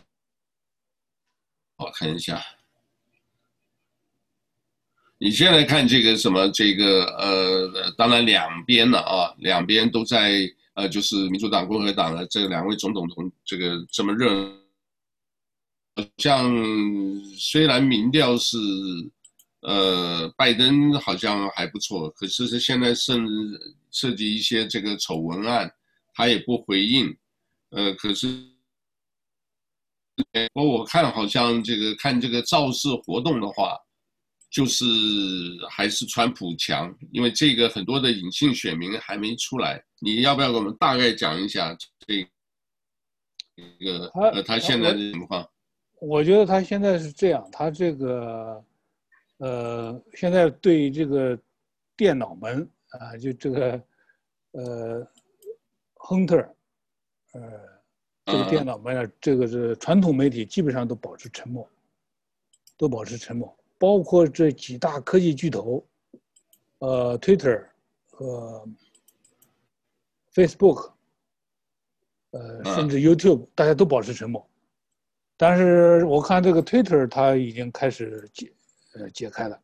我看一下。你现在看这个什么这个呃，当然两边了啊，两边都在呃，就是民主党、共和党的这两位总统同这个这么热，像虽然民调是呃拜登好像还不错，可是是现在甚涉及一些这个丑闻案，他也不回应，呃，可是我我看好像这个看这个造势活动的话。就是还是川普强，因为这个很多的隐性选民还没出来。你要不要给我们大概讲一下这个呃他现在的情况？我觉得他现在是这样，他这个呃现在对这个电脑门啊，就这个呃亨特呃这个电脑门啊，这个是传统媒体基本上都保持沉默，都保持沉默。包括这几大科技巨头，呃，Twitter 和 Facebook，呃，甚至 YouTube，大家都保持沉默。但是我看这个 Twitter，它已经开始解，呃，解开了，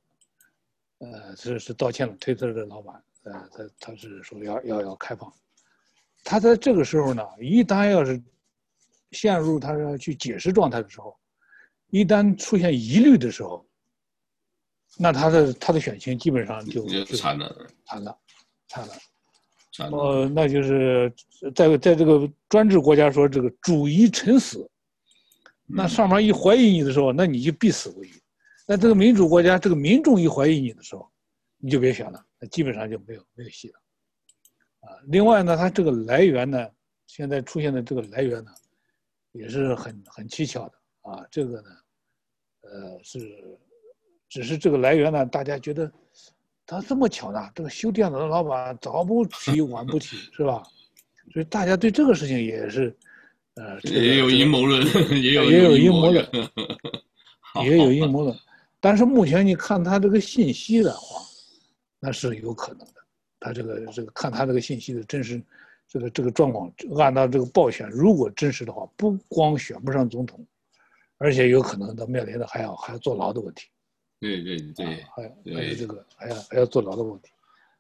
呃，是是道歉了。Twitter 的老板，呃，他他是说要要要开放。他在这个时候呢，一旦要是陷入他要去解释状态的时候，一旦出现疑虑的时候。那他的他的选情基本上就就惨了，惨了，惨了，惨了。呃，那就是在在这个专制国家说这个主疑臣死，那上面一怀疑你的时候，那你就必死无疑。那这个民主国家，这个民众一怀疑你的时候，你就别选了，那基本上就没有没有戏了。啊，另外呢，它这个来源呢，现在出现的这个来源呢，也是很很蹊跷的啊。这个呢，呃是。只是这个来源呢，大家觉得他这么巧呢？这个修电脑的老板早不提 (laughs) 晚不提，是吧？所以大家对这个事情也是，呃，也有阴谋论，也有也有阴谋论。也有阴谋论。(laughs) 但是目前你看他这个信息的话，那是有可能的。他这个这个看他这个信息的真实，这个这个状况，按照这个报选，如果真实的话，不光选不上总统，而且有可能他面临的还要还要坐牢的问题。对对对，还有还有这个还要还要坐牢的问题。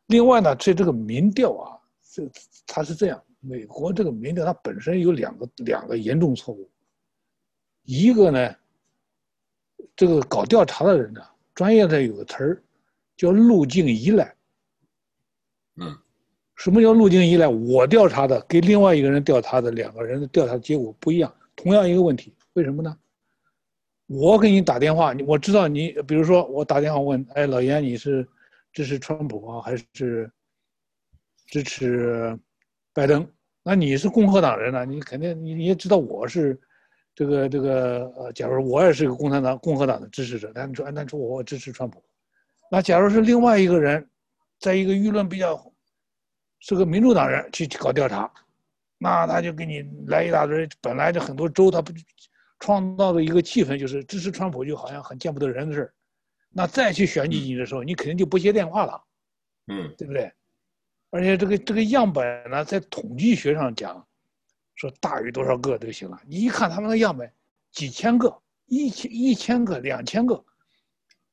另外呢，这这个民调啊，这他是这样，美国这个民调它本身有两个两个严重错误，一个呢。这个搞调查的人呢，专业的有个词儿，叫路径依赖。嗯，什么叫路径依赖？我调查的跟另外一个人调查的两个人的调查结果不一样，同样一个问题，为什么呢？我给你打电话，我知道你，比如说我打电话问，哎，老严，你是支持川普啊，还是支持拜登？那你是共和党人呢，你肯定你你也知道我是。这个这个呃，假如我也是个共产党、共和党的支持者，但你说，但说我支持川普，那假如是另外一个人，在一个舆论比较是个民主党人去搞调查，那他就给你来一大堆，本来就很多州他不创造的一个气氛，就是支持川普就好像很见不得人的事儿，那再去选举你的时候，你肯定就不接电话了，嗯，对不对？而且这个这个样本呢，在统计学上讲。说大于多少个就行了。你一看他们的样本，几千个、一千、一千个、两千个，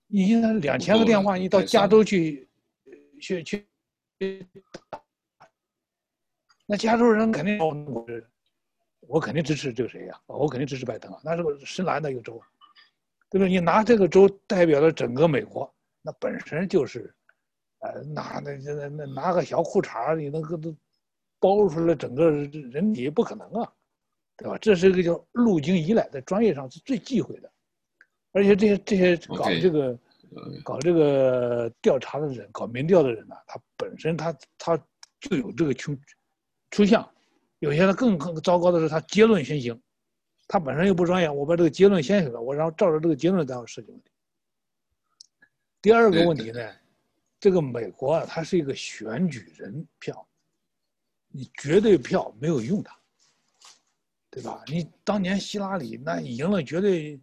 你现在两千个电话，你到加州去，去去，那加州人肯定我，我肯定支持这个谁呀？我肯定支持拜登啊。那是个深蓝的一个州，对不对？你拿这个州代表了整个美国，那本身就是，呃，拿那那那拿个小裤衩你那个都。包出来整个人体不可能啊，对吧？这是一个叫路径依赖，在专业上是最忌讳的。而且这些这些搞这个 Okay. 搞这个调查的人，搞民调的人呢，他本身他他就有这个倾趋向。有些人更更糟糕的是，他结论先行，他本身又不专业，我把这个结论先行了，我然后照着这个结论再要设计问题。第二个问题呢，这个美国啊，它是一个选举人票。你绝对票没有用的，对吧？你当年希拉里那赢了，绝对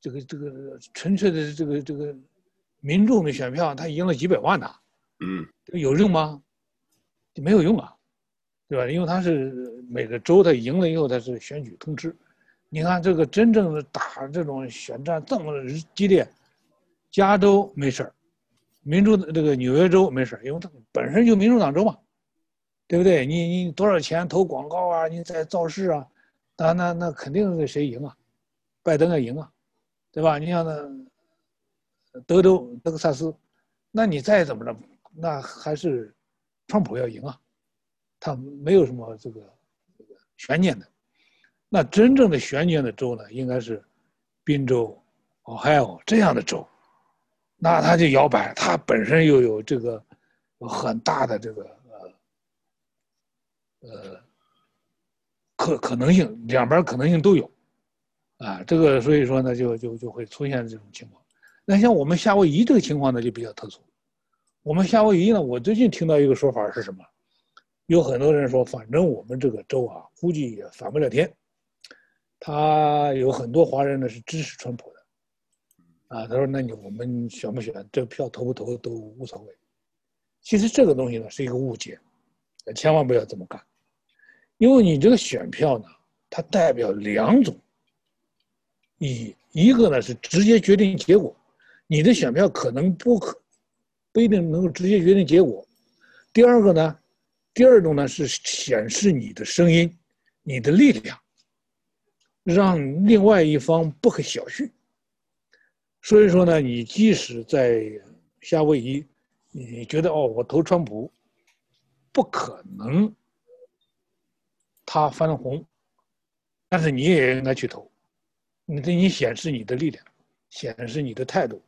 这个这个纯粹的这个这个民众的选票，他赢了几百万呐，嗯，有用吗？没有用啊，对吧？因为他是每个州他赢了以后，他是选举通知。你看这个真正的打这种选战这么激烈，加州没事儿，民主这个纽约州没事儿，因为它本身就民主党州嘛。对不对？你你多少钱投广告啊？你在造势啊？那那那肯定是谁赢啊？拜登要赢啊，对吧？你像那德州德克萨斯，那你再怎么着，那还是川普要赢啊，他没有什么这个悬念的。那真正的悬念的州呢，应该是宾州、Ohio 这样的州，那他就摇摆，他本身又有这个很大的这个呃。呃，可可能性两边可能性都有，啊，这个所以说呢，就就就会出现这种情况。那像我们夏威夷这个情况呢，就比较特殊。我们夏威夷呢，我最近听到一个说法是什么？有很多人说，反正我们这个州啊，估计也反不了天。他有很多华人呢是支持川普的，啊，他说，那你我们选不选，这票投不投都无所谓。其实这个东西呢是一个误解，千万不要这么干。因为你这个选票呢，它代表两种，一一个呢是直接决定结果，你的选票可能不可不一定能够直接决定结果。第二个呢，第二种呢是显示你的声音，你的力量，让另外一方不可小觑。所以说呢，你即使在夏威夷，你觉得哦，我投川普，不可能。他翻红，但是你也应该去投，你这你显示你的力量，显示你的态度，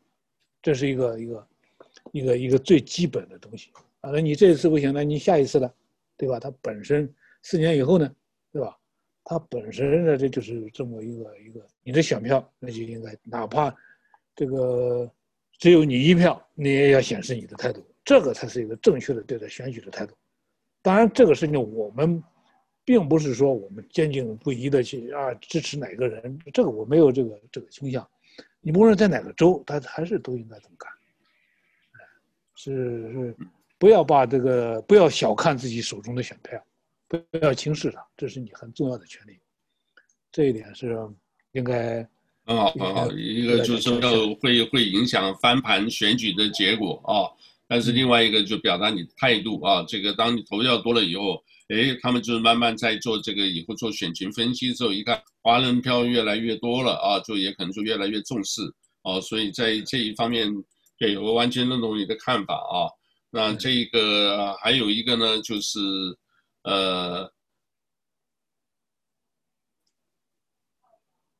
这是一个一个一个一个最基本的东西啊。那你这一次不行，那你下一次呢，对吧？它本身四年以后呢，对吧？它本身呢，这就是这么一个一个你的选票，那就应该哪怕这个只有你一票，你也要显示你的态度，这个才是一个正确的对待选举的态度。当然，这个事情我们。并不是说我们坚定不移的去啊支持哪个人，这个我没有这个这个倾向，你不论在哪个州，他还是都应该这么干。是是，不要把这个不要小看自己手中的选票，不要轻视它，这是你很重要的权利。这一点是应该。很好，很好。一个就是说会会影响翻盘选举的结果啊，但是另外一个就表达你的态度啊。这个当你投票多了以后，哎，他们就是慢慢在做这个以后做选情分析之后，一看华人票越来越多了啊，就也可能就越来越重视哦。所以在这一方面，对我完全认同你的看法啊。那这个还有一个呢，就是呃，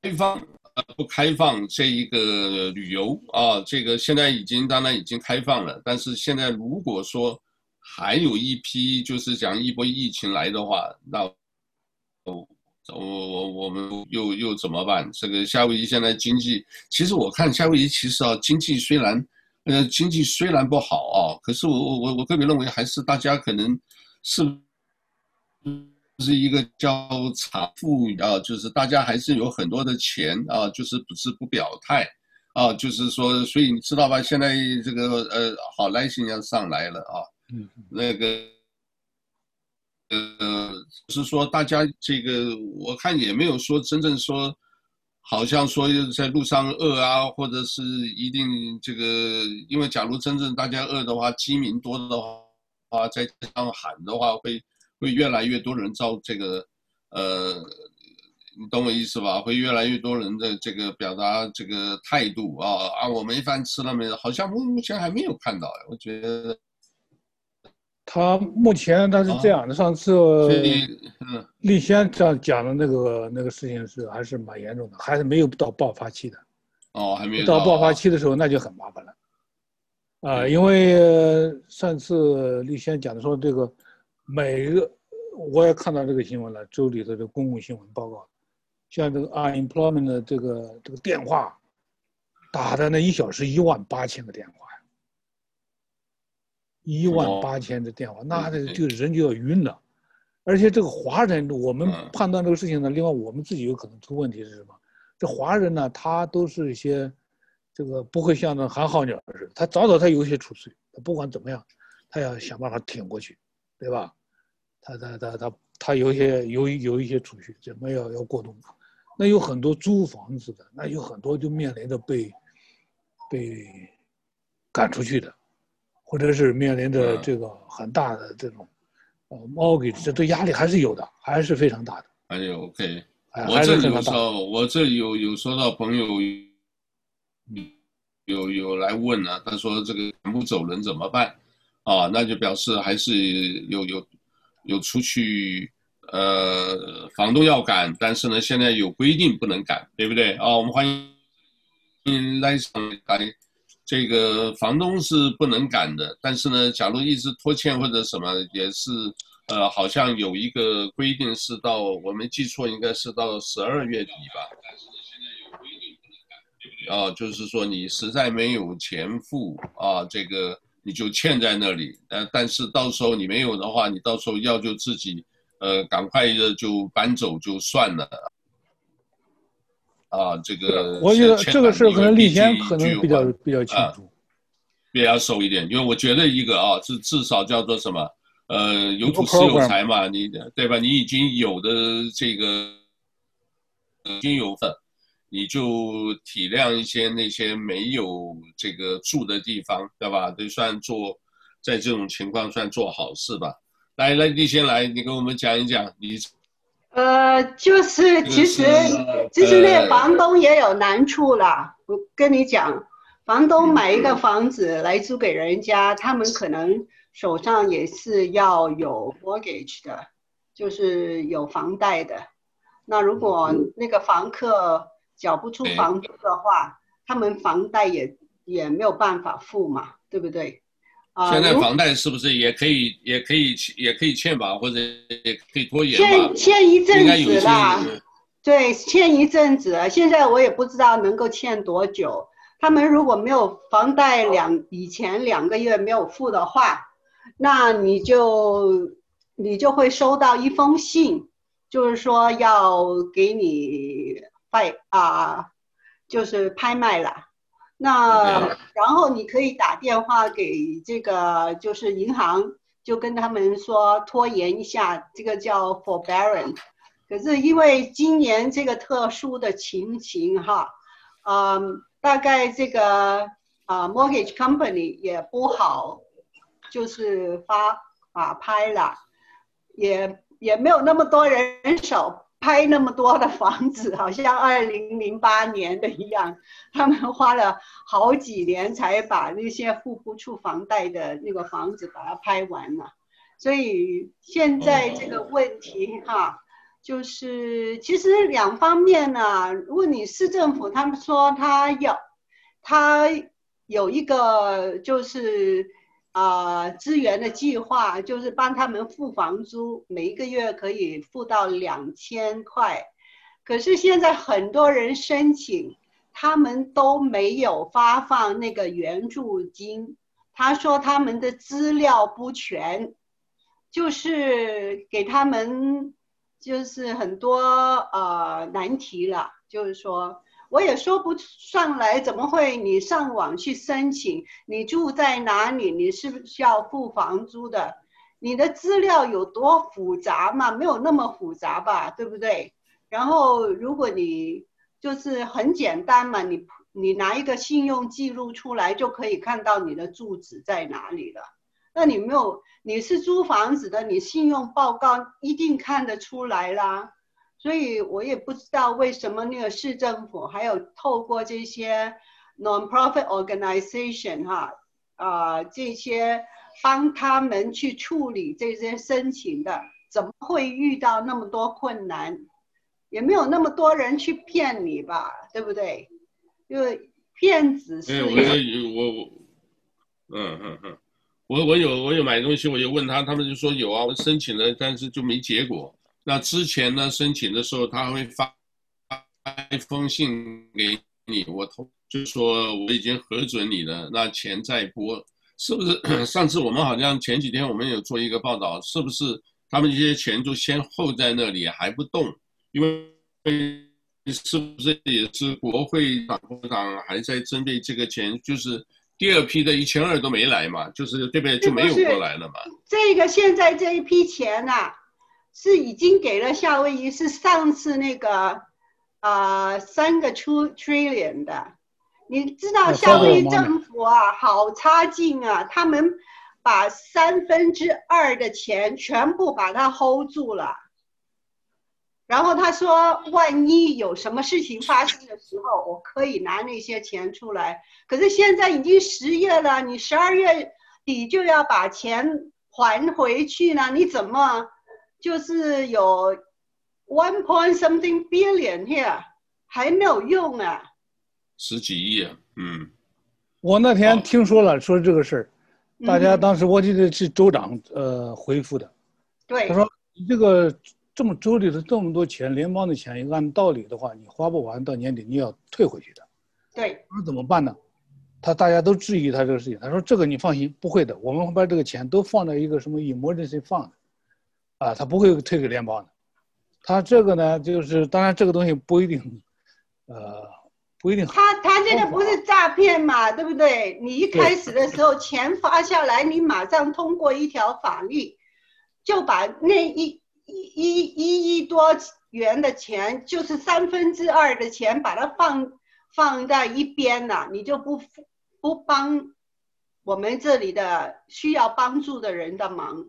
开放。呃，不开放这一个旅游啊，这个现在已经当然已经开放了，但是现在如果说还有一批就是讲一波疫情来的话，那我我我们又又怎么办？这个夏威夷现在经济，其实我看夏威夷其实啊，经济虽然呃经济虽然不好啊，可是我我我我个别认为还是大家可能是。是一个叫财富啊，就是大家还是有很多的钱啊，就是不是不表态啊，就是说，所以你知道吧？现在这个呃，好赖信要上来了啊，嗯，那个呃，就是说大家这个我看也没有说真正说，好像说在路上饿啊，或者是一定这个，因为假如真正大家饿的话，饥民多的话，在街上喊的话会。会越来越多人遭这个，呃，你懂我意思吧？会越来越多人的这个表达这个态度啊啊！我没饭吃了没有？好像目目前还没有看到。我觉得他目前他是这样的。啊、上次嗯立先这样讲的那个那个事情是还是蛮严重的，还是没有到爆发期的。哦，还没有到，到爆发期的时候，那就很麻烦了。啊，因为上次立先讲的说这个。每个我也看到这个新闻了，州里头的这公共新闻报告，像这个 unemployment 的这个这个电话，打的那一小时一万八千个电话，一万八千的电话，那这个人就要晕了。而且这个华人，我们判断这个事情呢，另外我们自己有可能出问题是什么？这华人呢，他都是一些这个不会像那寒号鸟似的，他早早他有一些储蓄，他不管怎么样，他要想办法挺过去。对吧？他他他他他有一些有有一些储蓄，怎么要要过冬？那有很多租房子的，那有很多就面临着被被赶出去的，或者是面临着这个很大的这种呃 mortgage，这对压力还是有的，还是非常大的。还有 OK，我这有时候我这有有收到朋友有有来问啊，他说这个赶不走人怎么办？啊，那就表示还是有有有出去，呃，房东要赶，但是呢，现在有规定不能赶，对不对？啊，我们欢迎来上来，这个房东是不能赶的，但是呢，假如一直拖欠或者什么，也是，呃，好像有一个规定是到，我没记错，应该是到十二月底吧。但是呢，现在有规定不能赶？啊，就是说你实在没有钱付啊，这个。你就欠在那里，呃，但是到时候你没有的话，你到时候要就自己，呃，赶快的就搬走就算了。啊，这个我觉得这个事可能立先可能比较比较清楚，比较熟一点，因为我觉得一个啊，至至少叫做什么，呃，有土是有财嘛，你对吧？你已经有的这个，已经有份。你就体谅一些那些没有这个住的地方，对吧？就算做，在这种情况算做好事吧。来来，你先来，你跟我们讲一讲你。呃，就是其实其实那个房东也有难处了。我跟你讲，房东买一个房子来租给人家，他们可能手上也是要有 mortgage 的，就是有房贷的。那如果那个房客，缴不出房租的话，他们房贷也也没有办法付嘛，对不对？啊，现在房贷是不是也可以也可以也可以欠吧，或者也可以拖延欠欠一阵子啦，对，欠一阵子。现在我也不知道能够欠多久。他们如果没有房贷两以前两个月没有付的话，那你就你就会收到一封信，就是说要给你。哎啊，就是拍卖了。那然后你可以打电话给这个就是银行，就跟他们说拖延一下，这个叫 forbearance。可是因为今年这个特殊的情形哈，嗯，大概这个啊 mortgage company 也不好，就是发法拍了，也也没有那么多人手拍那么多的房子，(laughs) 好像二零零八年的一样，他们花了好几年才把那些付不出房贷的那个房子把它拍完了，所以现在这个问题哈。就是其实两方面呢，如果你市政府他们说他要，他有一个就是啊、呃、资源的计划，就是帮他们付房租，每一个月可以付到两千块。可是现在很多人申请，他们都没有发放那个援助金。他说他们的资料不全，就是给他们。就是很多呃难题了，就是说我也说不上来，怎么会你上网去申请？你住在哪里？你是不是要付房租的？你的资料有多复杂嘛？没有那么复杂吧，对不对？然后如果你就是很简单嘛，你你拿一个信用记录出来就可以看到你的住址在哪里了。那你没有，你是租房子的，你信用报告一定看得出来啦。所以我也不知道为什么那个市政府还有透过这些 non-profit organization 哈啊、呃、这些帮他们去处理这些申请的，怎么会遇到那么多困难？也没有那么多人去骗你吧，对不对？因为骗子是。我我我，嗯嗯嗯。我我有我有买东西，我就问他，他们就说有啊，我申请了，但是就没结果。那之前呢，申请的时候他会发一封信给你，我投就说我已经核准你了，那钱再拨，是不是？上次我们好像前几天我们有做一个报道，是不是他们这些钱就先候在那里还不动？因为是不是也是国会党部长还在针对这个钱，就是。第二批的一千二都没来嘛，就是这边就没有过来了嘛。这个现在这一批钱呐、啊，是已经给了夏威夷，是上次那个啊、呃、三个 two trillion 的。你知道夏威夷政府啊，好差劲啊，他们把三分之二的钱全部把它 hold 住了。然后他说，万一有什么事情发生的时候，我可以拿那些钱出来。可是现在已经十月了，你十二月底就要把钱还回去呢？你怎么就是有 one point something billion here 还没有用啊？十几亿啊，嗯。我那天听说了，说这个事儿，大家当时我记得是州长呃回复的，对，他说你这个。这么州里的这么多钱，联邦的钱，按道理的话，你花不完到年底你要退回去的。对，那怎么办呢？他大家都质疑他这个事情。他说：“这个你放心，不会的，我们会把这个钱都放在一个什么 emergency fund，啊，他不会退给联邦的。他这个呢，就是当然这个东西不一定，呃，不一定。他他这个不是诈骗嘛，对不对？你一开始的时候钱发下来，你马上通过一条法律，就把那一。一一一亿多元的钱，就是三分之二的钱，把它放放在一边了，你就不不帮我们这里的需要帮助的人的忙，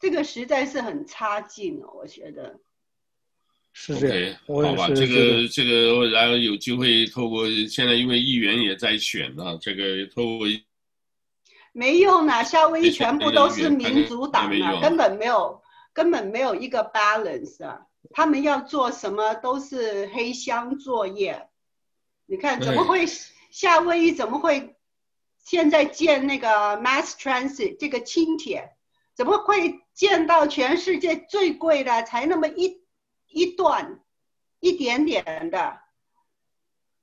这个实在是很差劲哦，我觉得。是这样，okay, 好吧，这个这个，然后有机会透过现在因为议员也在选呢，这个透过。没用啊，夏威夷全部都是民主党啊，根本没有。根本没有一个 balance 啊！他们要做什么都是黑箱作业。你看怎么会夏威夷怎么会现在建那个 mass transit 这个轻铁，怎么会建到全世界最贵的才那么一一段一点点的？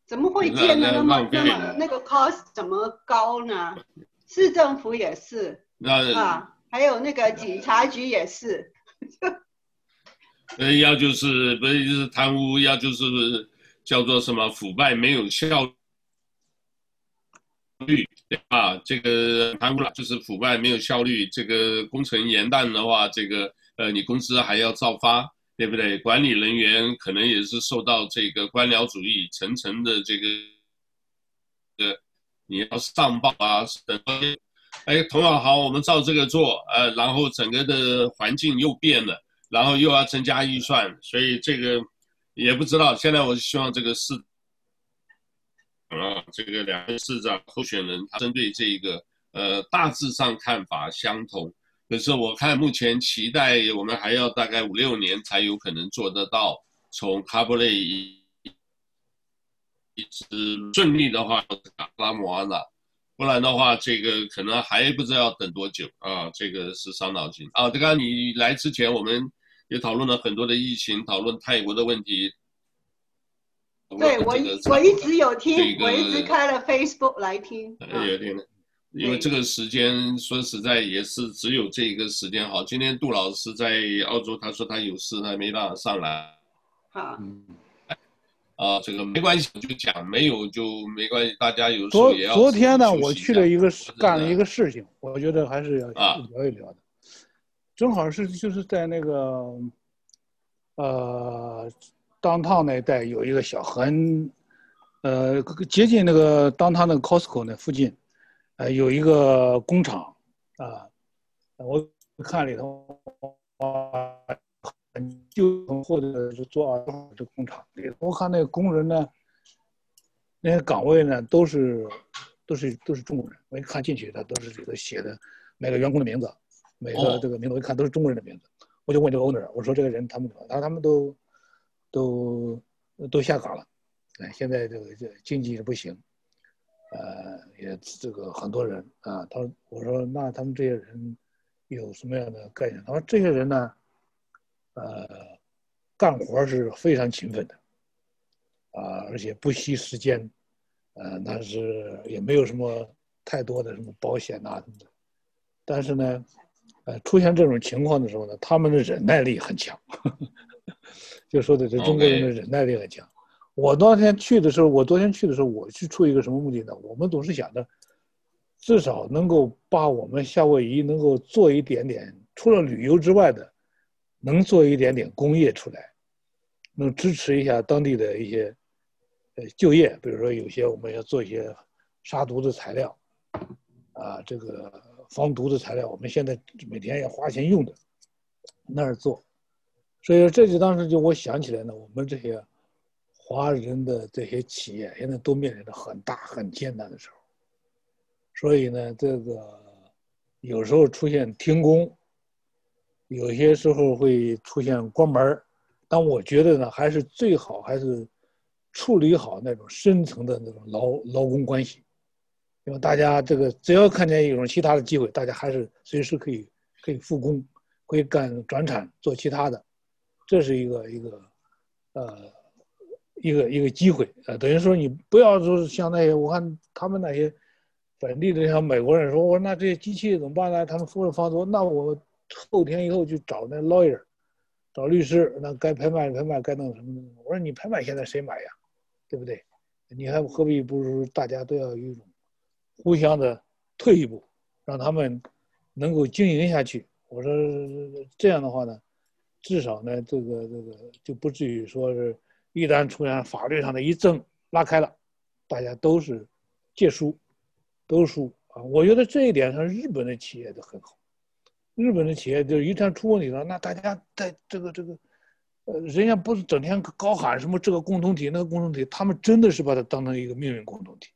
怎么会建的那么那么那个 cost 怎么高呢？市政府也是啊，还有那个警察局也是。(laughs) 呃，要就是不是就是贪污，要就是叫做什么腐败没有效率啊，这个贪污了就是腐败没有效率，这个工程延宕的话，这个呃你工资还要照发，对不对？管理人员可能也是受到这个官僚主义层层的这个呃你要上报啊等。哎，同样好，我们照这个做，呃，然后整个的环境又变了，然后又要增加预算，所以这个也不知道。现在我希望这个是，啊，这个两个市长候选人他针对这一个，呃，大致上看法相同，可是我看目前期待我们还要大概五六年才有可能做得到，从卡布雷一一直顺利的话，拉姆安娜。不然的话，这个可能还不知道要等多久啊！这个是伤脑筋啊。刚刚你来之前，我们也讨论了很多的疫情，讨论泰国的问题。对我，我一直有听，这个、我一直开了 Facebook 来听。有听，因为这个时间说实在也是只有这一个时间好。今天杜老师在澳洲，他说他有事，他没办法上来。好。啊，这个没关系，就讲没有就没关系，大家有时候也要。昨昨天呢，我去了一个干了一个事情，我觉得还是要聊一聊的。啊、正好是就是在那个，呃，downtown 那一带有一个小很，呃，接近那个 downtown 那个 Costco 那附近，呃，有一个工厂，啊，我看里头啊。就或者是做二号的工厂里，我看那个工人呢，那些岗位呢都是都是都是中国人。我一看进去，他都是里头写的每个员工的名字，每个这个名字我一看都是中国人的名字。我就问这个 owner，我说这个人他们他他们都都都下岗了，哎，现在这个这经济也不行，呃，也这个很多人啊，他我说那他们这些人有什么样的概念？他说这些人呢。呃，干活是非常勤奋的，啊，而且不惜时间，呃，但是也没有什么太多的什么保险啊什么的，但是呢，呃，出现这种情况的时候呢，他们的忍耐力很强，(laughs) 就说的这中国人的忍耐力很强。我当天去的时候，我昨天去的时候，我去出一个什么目的呢？我们总是想着，至少能够把我们夏威夷能够做一点点，除了旅游之外的。能做一点点工业出来，能支持一下当地的一些呃就业，比如说有些我们要做一些杀毒的材料，啊，这个防毒的材料，我们现在每天要花钱用的，那儿做，所以这就当时就我想起来呢，我们这些华人的这些企业现在都面临着很大很艰难的时候，所以呢，这个有时候出现停工。有些时候会出现关门，但我觉得呢，还是最好还是处理好那种深层的那种劳劳工关系，因为大家这个只要看见有种其他的机会，大家还是随时可以可以复工，可以干转产做其他的，这是一个一个呃一个一个机会啊，等于说你不要说像那些我看他们那些本地的像美国人说，我说那这些机器怎么办呢？他们付了房租，那我。后天以后去找那 lawyer，找律师，那该拍卖拍卖，该弄什么？我说你拍卖现在谁买呀？对不对？你还何必不如大家都要有一种互相的退一步，让他们能够经营下去。我说这样的话呢，至少呢，这个这个就不至于说是一旦出现法律上的一争拉开了，大家都是借输，都输啊！我觉得这一点上，日本的企业都很好。日本的企业就是一旦出问题了，那大家在这个这个，呃，人家不是整天高喊什么这个共同体那个共同体，他们真的是把它当成一个命运共同体，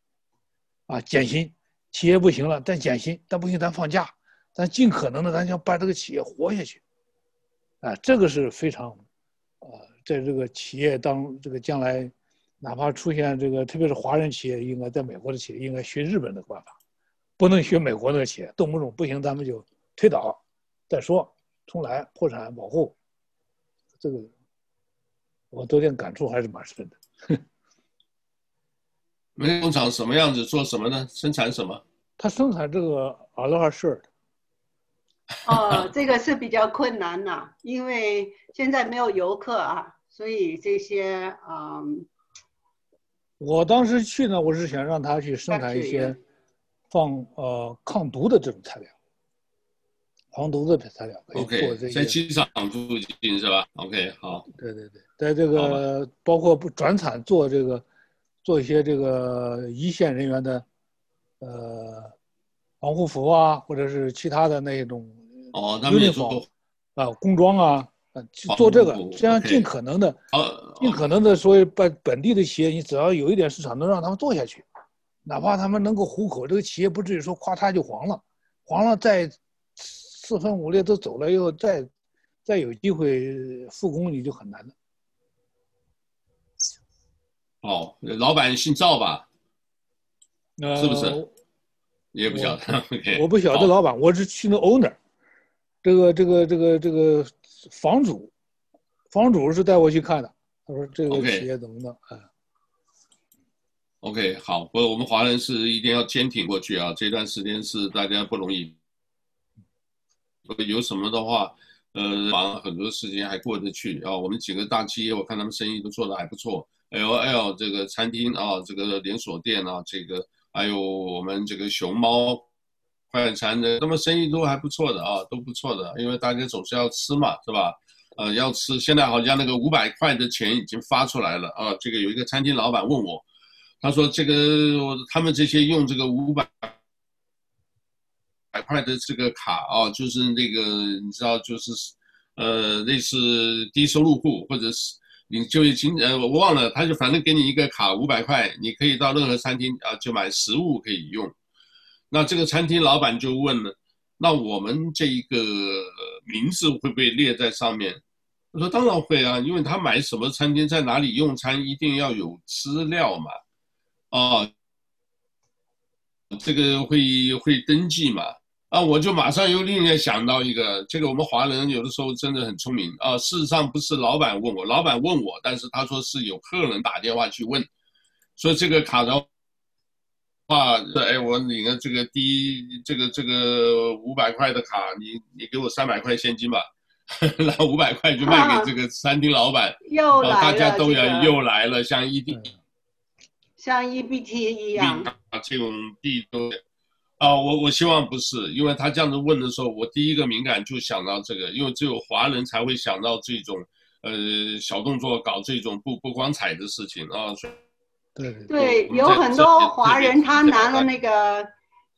啊，减薪，企业不行了，但减薪，但不行咱放假，咱尽可能的咱想把这个企业活下去，啊，这个是非常，呃，在这个企业当这个将来，哪怕出现这个，特别是华人企业，应该在美国的企业应该学日本的办法，不能学美国那个企业，动不动不行咱们就推倒。再说，重来破产保护，这个我昨天感触还是蛮深的。煤工厂什么样子？做什么呢？生产什么？他生产这个阿罗哈 shirt。(laughs) 哦，这个是比较困难的，因为现在没有游客啊，所以这些嗯我当时去呢，我是想让他去生产一些放呃抗毒的这种材料，防毒的材料可以做这些。在机场附近是吧？OK，好。对对对，在这个包括不转产做这个，做一些这个一线人员的呃防护服啊，或者是其他的那种哦，他们也做啊工装啊。做这个，这样尽可能的，尽可能的，所以本本地的企业，你只要有一点市场，能让他们做下去，哪怕他们能够糊口，这个企业不至于说咔嚓就黄了，黄了再四分五裂都走了以后，再再有机会复工，你就很难了。哦，老板姓赵吧？呃，是不是？也不晓得。我，我不晓得老板，我是去那 owner，这个这个这个这个。房主，房主是带我去看的。他说：“这个企业怎么弄？”哎，OK，好，不，我们华人是一定要坚挺过去啊！这段时间是大家不容易。有什么的话，呃，忙很多事情还过得去啊。我们几个大企业，我看他们生意都做得还不错。LL 这个餐厅啊，这个连锁店啊，这个还有我们这个熊猫。快餐的，那么生意都还不错的啊，都不错的，因为大家总是要吃嘛，是吧？呃，要吃。现在好像那个五百块的钱已经发出来了啊。这个有一个餐厅老板问我，他说这个他们这些用这个五百百块的这个卡啊，就是那个你知道，就是呃类似低收入户或者是你就已经呃我忘了，他就反正给你一个卡五百块，你可以到任何餐厅啊就买食物可以用。那这个餐厅老板就问了，那我们这一个名字会不会列在上面？我说当然会啊，因为他买什么餐厅在哪里用餐，一定要有资料嘛，啊，这个会会登记嘛，啊，我就马上又另外想到一个，这个我们华人有的时候真的很聪明啊。事实上不是老板问我，老板问我，但是他说是有客人打电话去问，说这个卡的。话，哎，我领了这个第一，这个这个五百块的卡，你你给我三百块现金吧，然后五百块就卖给这个餐厅老板，又来了，大家都要又来了，像 ED，像 EBT 一样，啊，这种地都，啊，我我希望不是，因为他这样子问的时候，我第一个敏感就想到这个，因为只有华人才会想到这种，呃，小动作搞这种不不光彩的事情啊。对对，有很多华人他拿了那个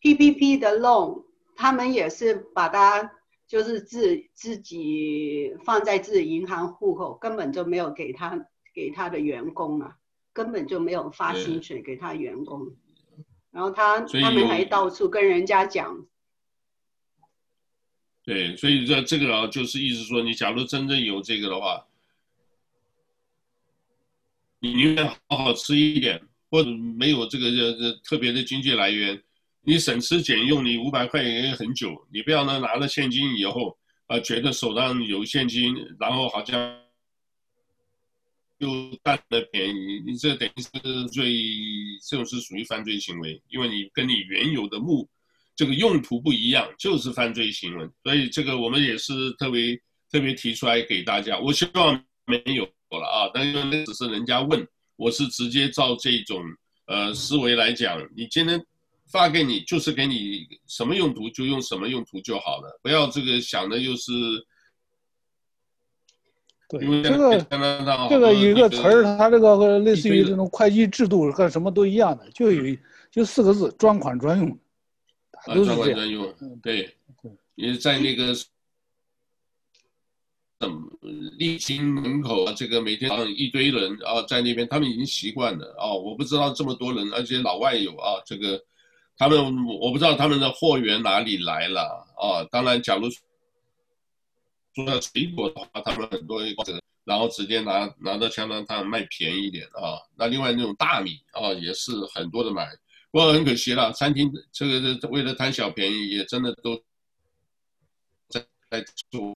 PPP 的 loan，他们也是把它就是自自己放在自己银行户口，根本就没有给他给他的员工啊，根本就没有发薪水给他员工，然后他他们还到处跟人家讲。对，所以这这个啊，就是意思说，你假如真正有这个的话。你宁愿好好吃一点，或者没有这个这这特别的经济来源，你省吃俭用，你五百块也很久。你不要呢拿了现金以后，啊、觉得手上有现金，然后好像又占了便宜，你这等于是罪，这种是属于犯罪行为，因为你跟你原有的目这个用途不一样，就是犯罪行为。所以这个我们也是特别特别提出来给大家。我希望没有。了啊，但是那只是人家问，我是直接照这种呃思维来讲，你今天发给你就是给你什么用途就用什么用途就好了，不要这个想的又是。对，这个这个有一个词儿，它这个类似于这种会计制度和什么都一样的，就有就四个字：专款专用。啊，专款专用，对，因为在那个。丽晶门口啊，这个每天一堆人啊，在那边，他们已经习惯了啊。我不知道这么多人，而且老外有啊，这个他们我不知道他们的货源哪里来了啊。当然，假如说要水果的话，他们很多然后直接拿拿到香港他们卖便宜一点啊。那另外那种大米啊，也是很多的买。不过很可惜了，餐厅这个为了贪小便宜，也真的都在在做。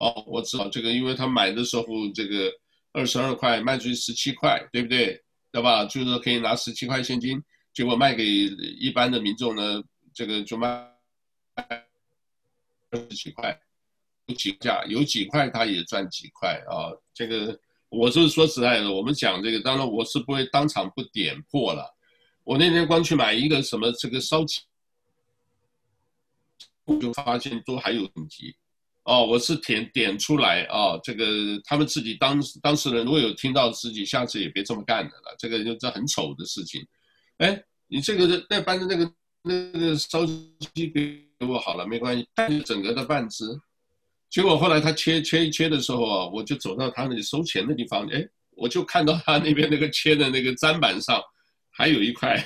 哦，我知道这个，因为他买的时候这个二十二块卖出去十七块，对不对？对吧？就是可以拿十七块现金，结果卖给一般的民众呢，这个就卖二十几块，有几价有几块他也赚几块啊。这个我是说实在的，我们讲这个，当然我是不会当场不点破了。我那天光去买一个什么这个烧鸡，我就发现都还有问题。哦，我是点点出来啊、哦，这个他们自己当当事人如果有听到自己，下次也别这么干的了。这个就这很丑的事情。哎，你这个那班的那个那个烧鸡给我好了，没关系，看整个的半只。结果后来他切切一切的时候啊，我就走到他那里收钱的地方，哎，我就看到他那边那个切的那个砧板上还有一块，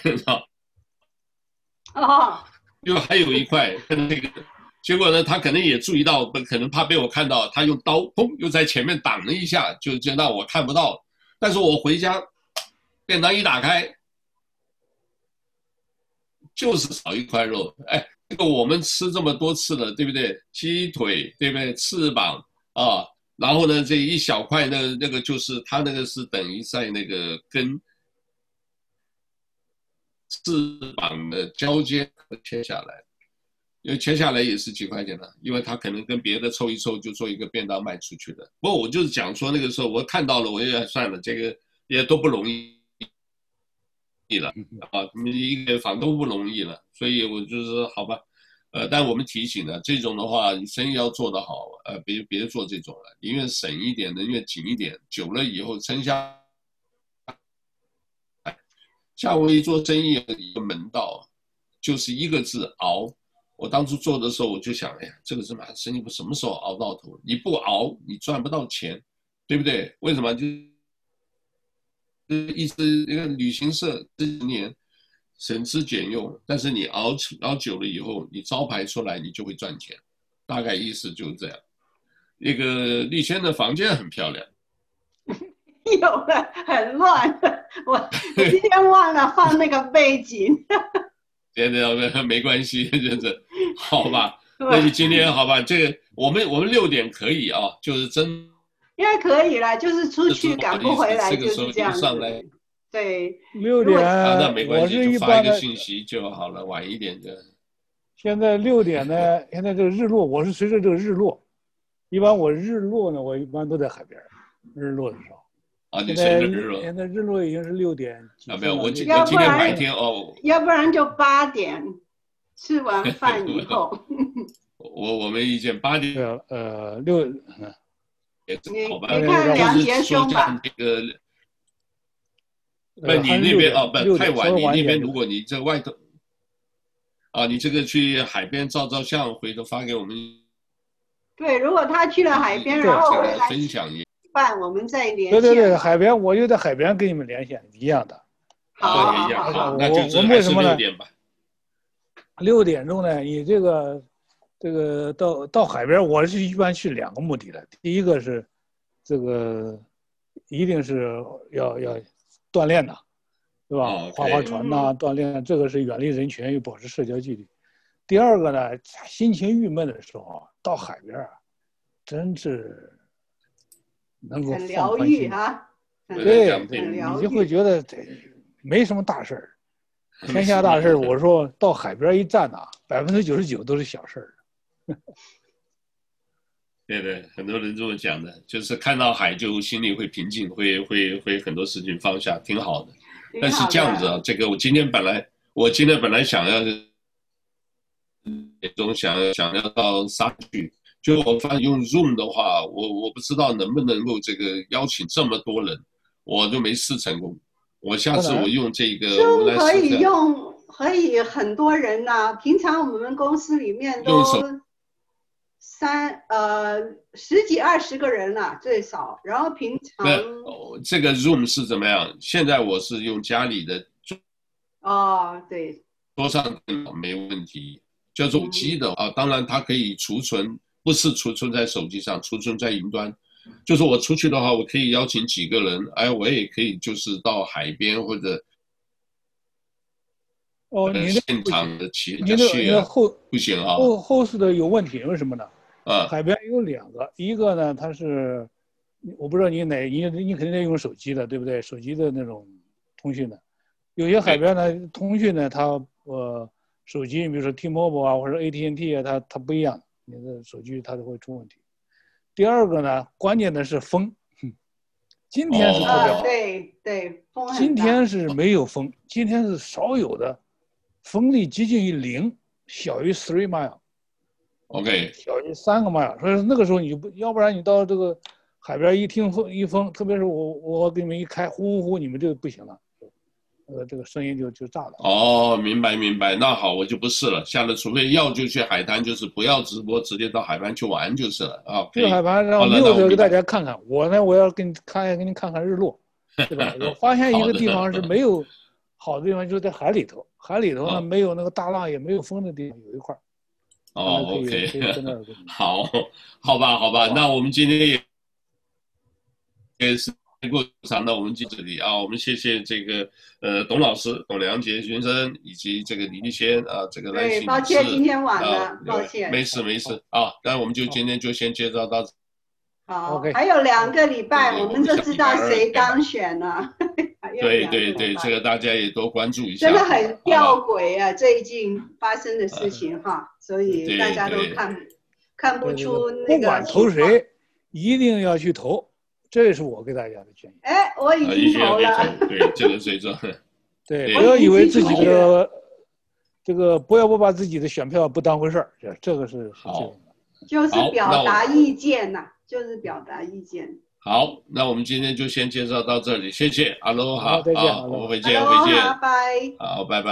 啊，又还有一块跟那个，结果呢，他可能也注意到，可能怕被我看到，他用刀砰又在前面挡了一下，就就让我看不到。但是我回家，便当一打开，就是少一块肉，哎。这个我们吃这么多次了，对不对？鸡腿，对不对？翅膀啊，然后呢，这一小块，那那个就是它那个是等于在那个跟翅膀的交接切下来，因为切下来也是几块钱的，因为他可能跟别的凑一凑就做一个便当卖出去的。不过我就是讲说那个时候我看到了，我也算了，这个也都不容易。了啊，一个房都不容易了，所以我就是说好吧，呃，但我们提醒呢，这种的话，你生意要做得好，呃，别别做这种了，宁愿省一点，宁愿紧一点，久了以后撑下。夏威夷做生意的一个门道，就是一个字熬。我当初做的时候，我就想，哎呀，这个什么生意不什么时候熬到头？你不熬，你赚不到钱，对不对？为什么就？意思一个旅行社这几年省吃俭用，但是你熬熬久了以后，你招牌出来，你就会赚钱。大概意思就是这样。那个丽轩的房间很漂亮，(laughs) 有了，很乱。我今天忘了放那个背景。别别别，没关系，就是 (laughs) 好吧。那你今天好吧？这个我们我们六点可以啊，就是真。应该可以了，就是出去赶不回来，就是这样子。对，六点，那没关系，就发一个信息就好了，晚一点就。现在六点呢，(laughs) 现在这个日落，我是随着这个日落。一般我日落呢，我一般都在海边。日落的时候。啊，你随着日落。现在日落已经是六点。啊，没有，我今天今天白天哦。要不然就八点，吃完饭以后。我我没意见，八点。呃，六。也正好吧，你看两节兄吧。这个，不，你那边哦，不太晚。你那边如果你在外头，啊，你这个去海边照照相，回头发给我们。对，如果他去了海边，然后回来分享一半，我们再联系。对对对，海边，我就在海边跟你们联系，一样的。好，一样。好，那我们为什么呢？六点钟呢？你这个。这个到到海边，我是一般去两个目的的。第一个是，这个一定是要要锻炼的，对吧？哦、划划船呐、啊，锻炼，这个是远离人群又保持社交距离。第二个呢，心情郁闷的时候到海边啊，真是能够很疗愈啊。对，对你就会觉得这没什么大事儿，(laughs) 天下大事儿，我说到海边一站呐，百分之九十九都是小事儿。(laughs) 对对，很多人这么讲的，就是看到海就心里会平静，会会会很多事情放下，挺好的。但是这样子啊，这个我今天本来我今天本来想要，总想想要到沙去，就我发现用 Zoom 的话，我我不知道能不能够这个邀请这么多人，我就没试成功。我下次我用这个，可以用，可以很多人呐、啊。平常我们公司里面都。三呃十几二十个人了、啊、最少，然后平常这个 Zoom 是怎么样？现在我是用家里的哦，对，桌上电脑没问题，叫手机的啊，当然它可以储存，不是储存在手机上，储存在云端。就是我出去的话，我可以邀请几个人，哎，我也可以就是到海边或者哦，你的现场的企业你的后不行啊，后后视的有问题，为什么呢？啊，海边有两个，一个呢，它是，我不知道你哪，你你肯定得用手机的，对不对？手机的那种通讯的，有些海边呢，通讯呢，它呃，手机，比如说 T-Mobile 啊，或者 AT&T 啊，它它不一样，你的手机它都会出问题。第二个呢，关键的是风，今天是特别好。哦、对对，风。今天是没有风，今天是少有的，风力接近于零，小于 three mile。OK，小于三个 mile。所以那个时候你就不要不然你到这个海边一听风一风，特别是我我给你们一开呼呼呼，你们就不行了。呃，这个声音就就炸了。哦，明白明白，那好，我就不试了。下次除非要就去海滩，就是不要直播，直接到海滩去玩就是了啊。去海滩，让六哥给大家看看。我呢，我要给你看，给你看看日落，对吧？(laughs) 我发现一个地方是没有好的地方，就是在海里头。海里头呢，没有那个大浪，也没有风的地方，有一块。哦，OK。(laughs) 好，好吧，好吧，那我们今天也也是。过长，那我们就这里啊，我们谢谢这个呃董老师董良杰先生以及这个李立先啊，这个来信。抱歉今天晚了，啊、抱歉。没事没事啊，那我们就今天就先介绍到这。好还有两个礼拜，我们就知道谁当选了。对对对，这个大家也多关注一下。真的很吊诡啊，最近发生的事情哈，所以大家都看看不出那个。不管投谁，一定要去投。这也是我给大家的建议。哎，我已经投了。啊、对，这个最重要。对，不要以为自己的这个，不要不把自己的选票不当回事儿，这这个是好。就是表达意见呐，就是表达意见。好，那我们今天就先介绍到这里，谢谢。哈喽，好，再见，我们回见，回见，拜拜。好，拜拜。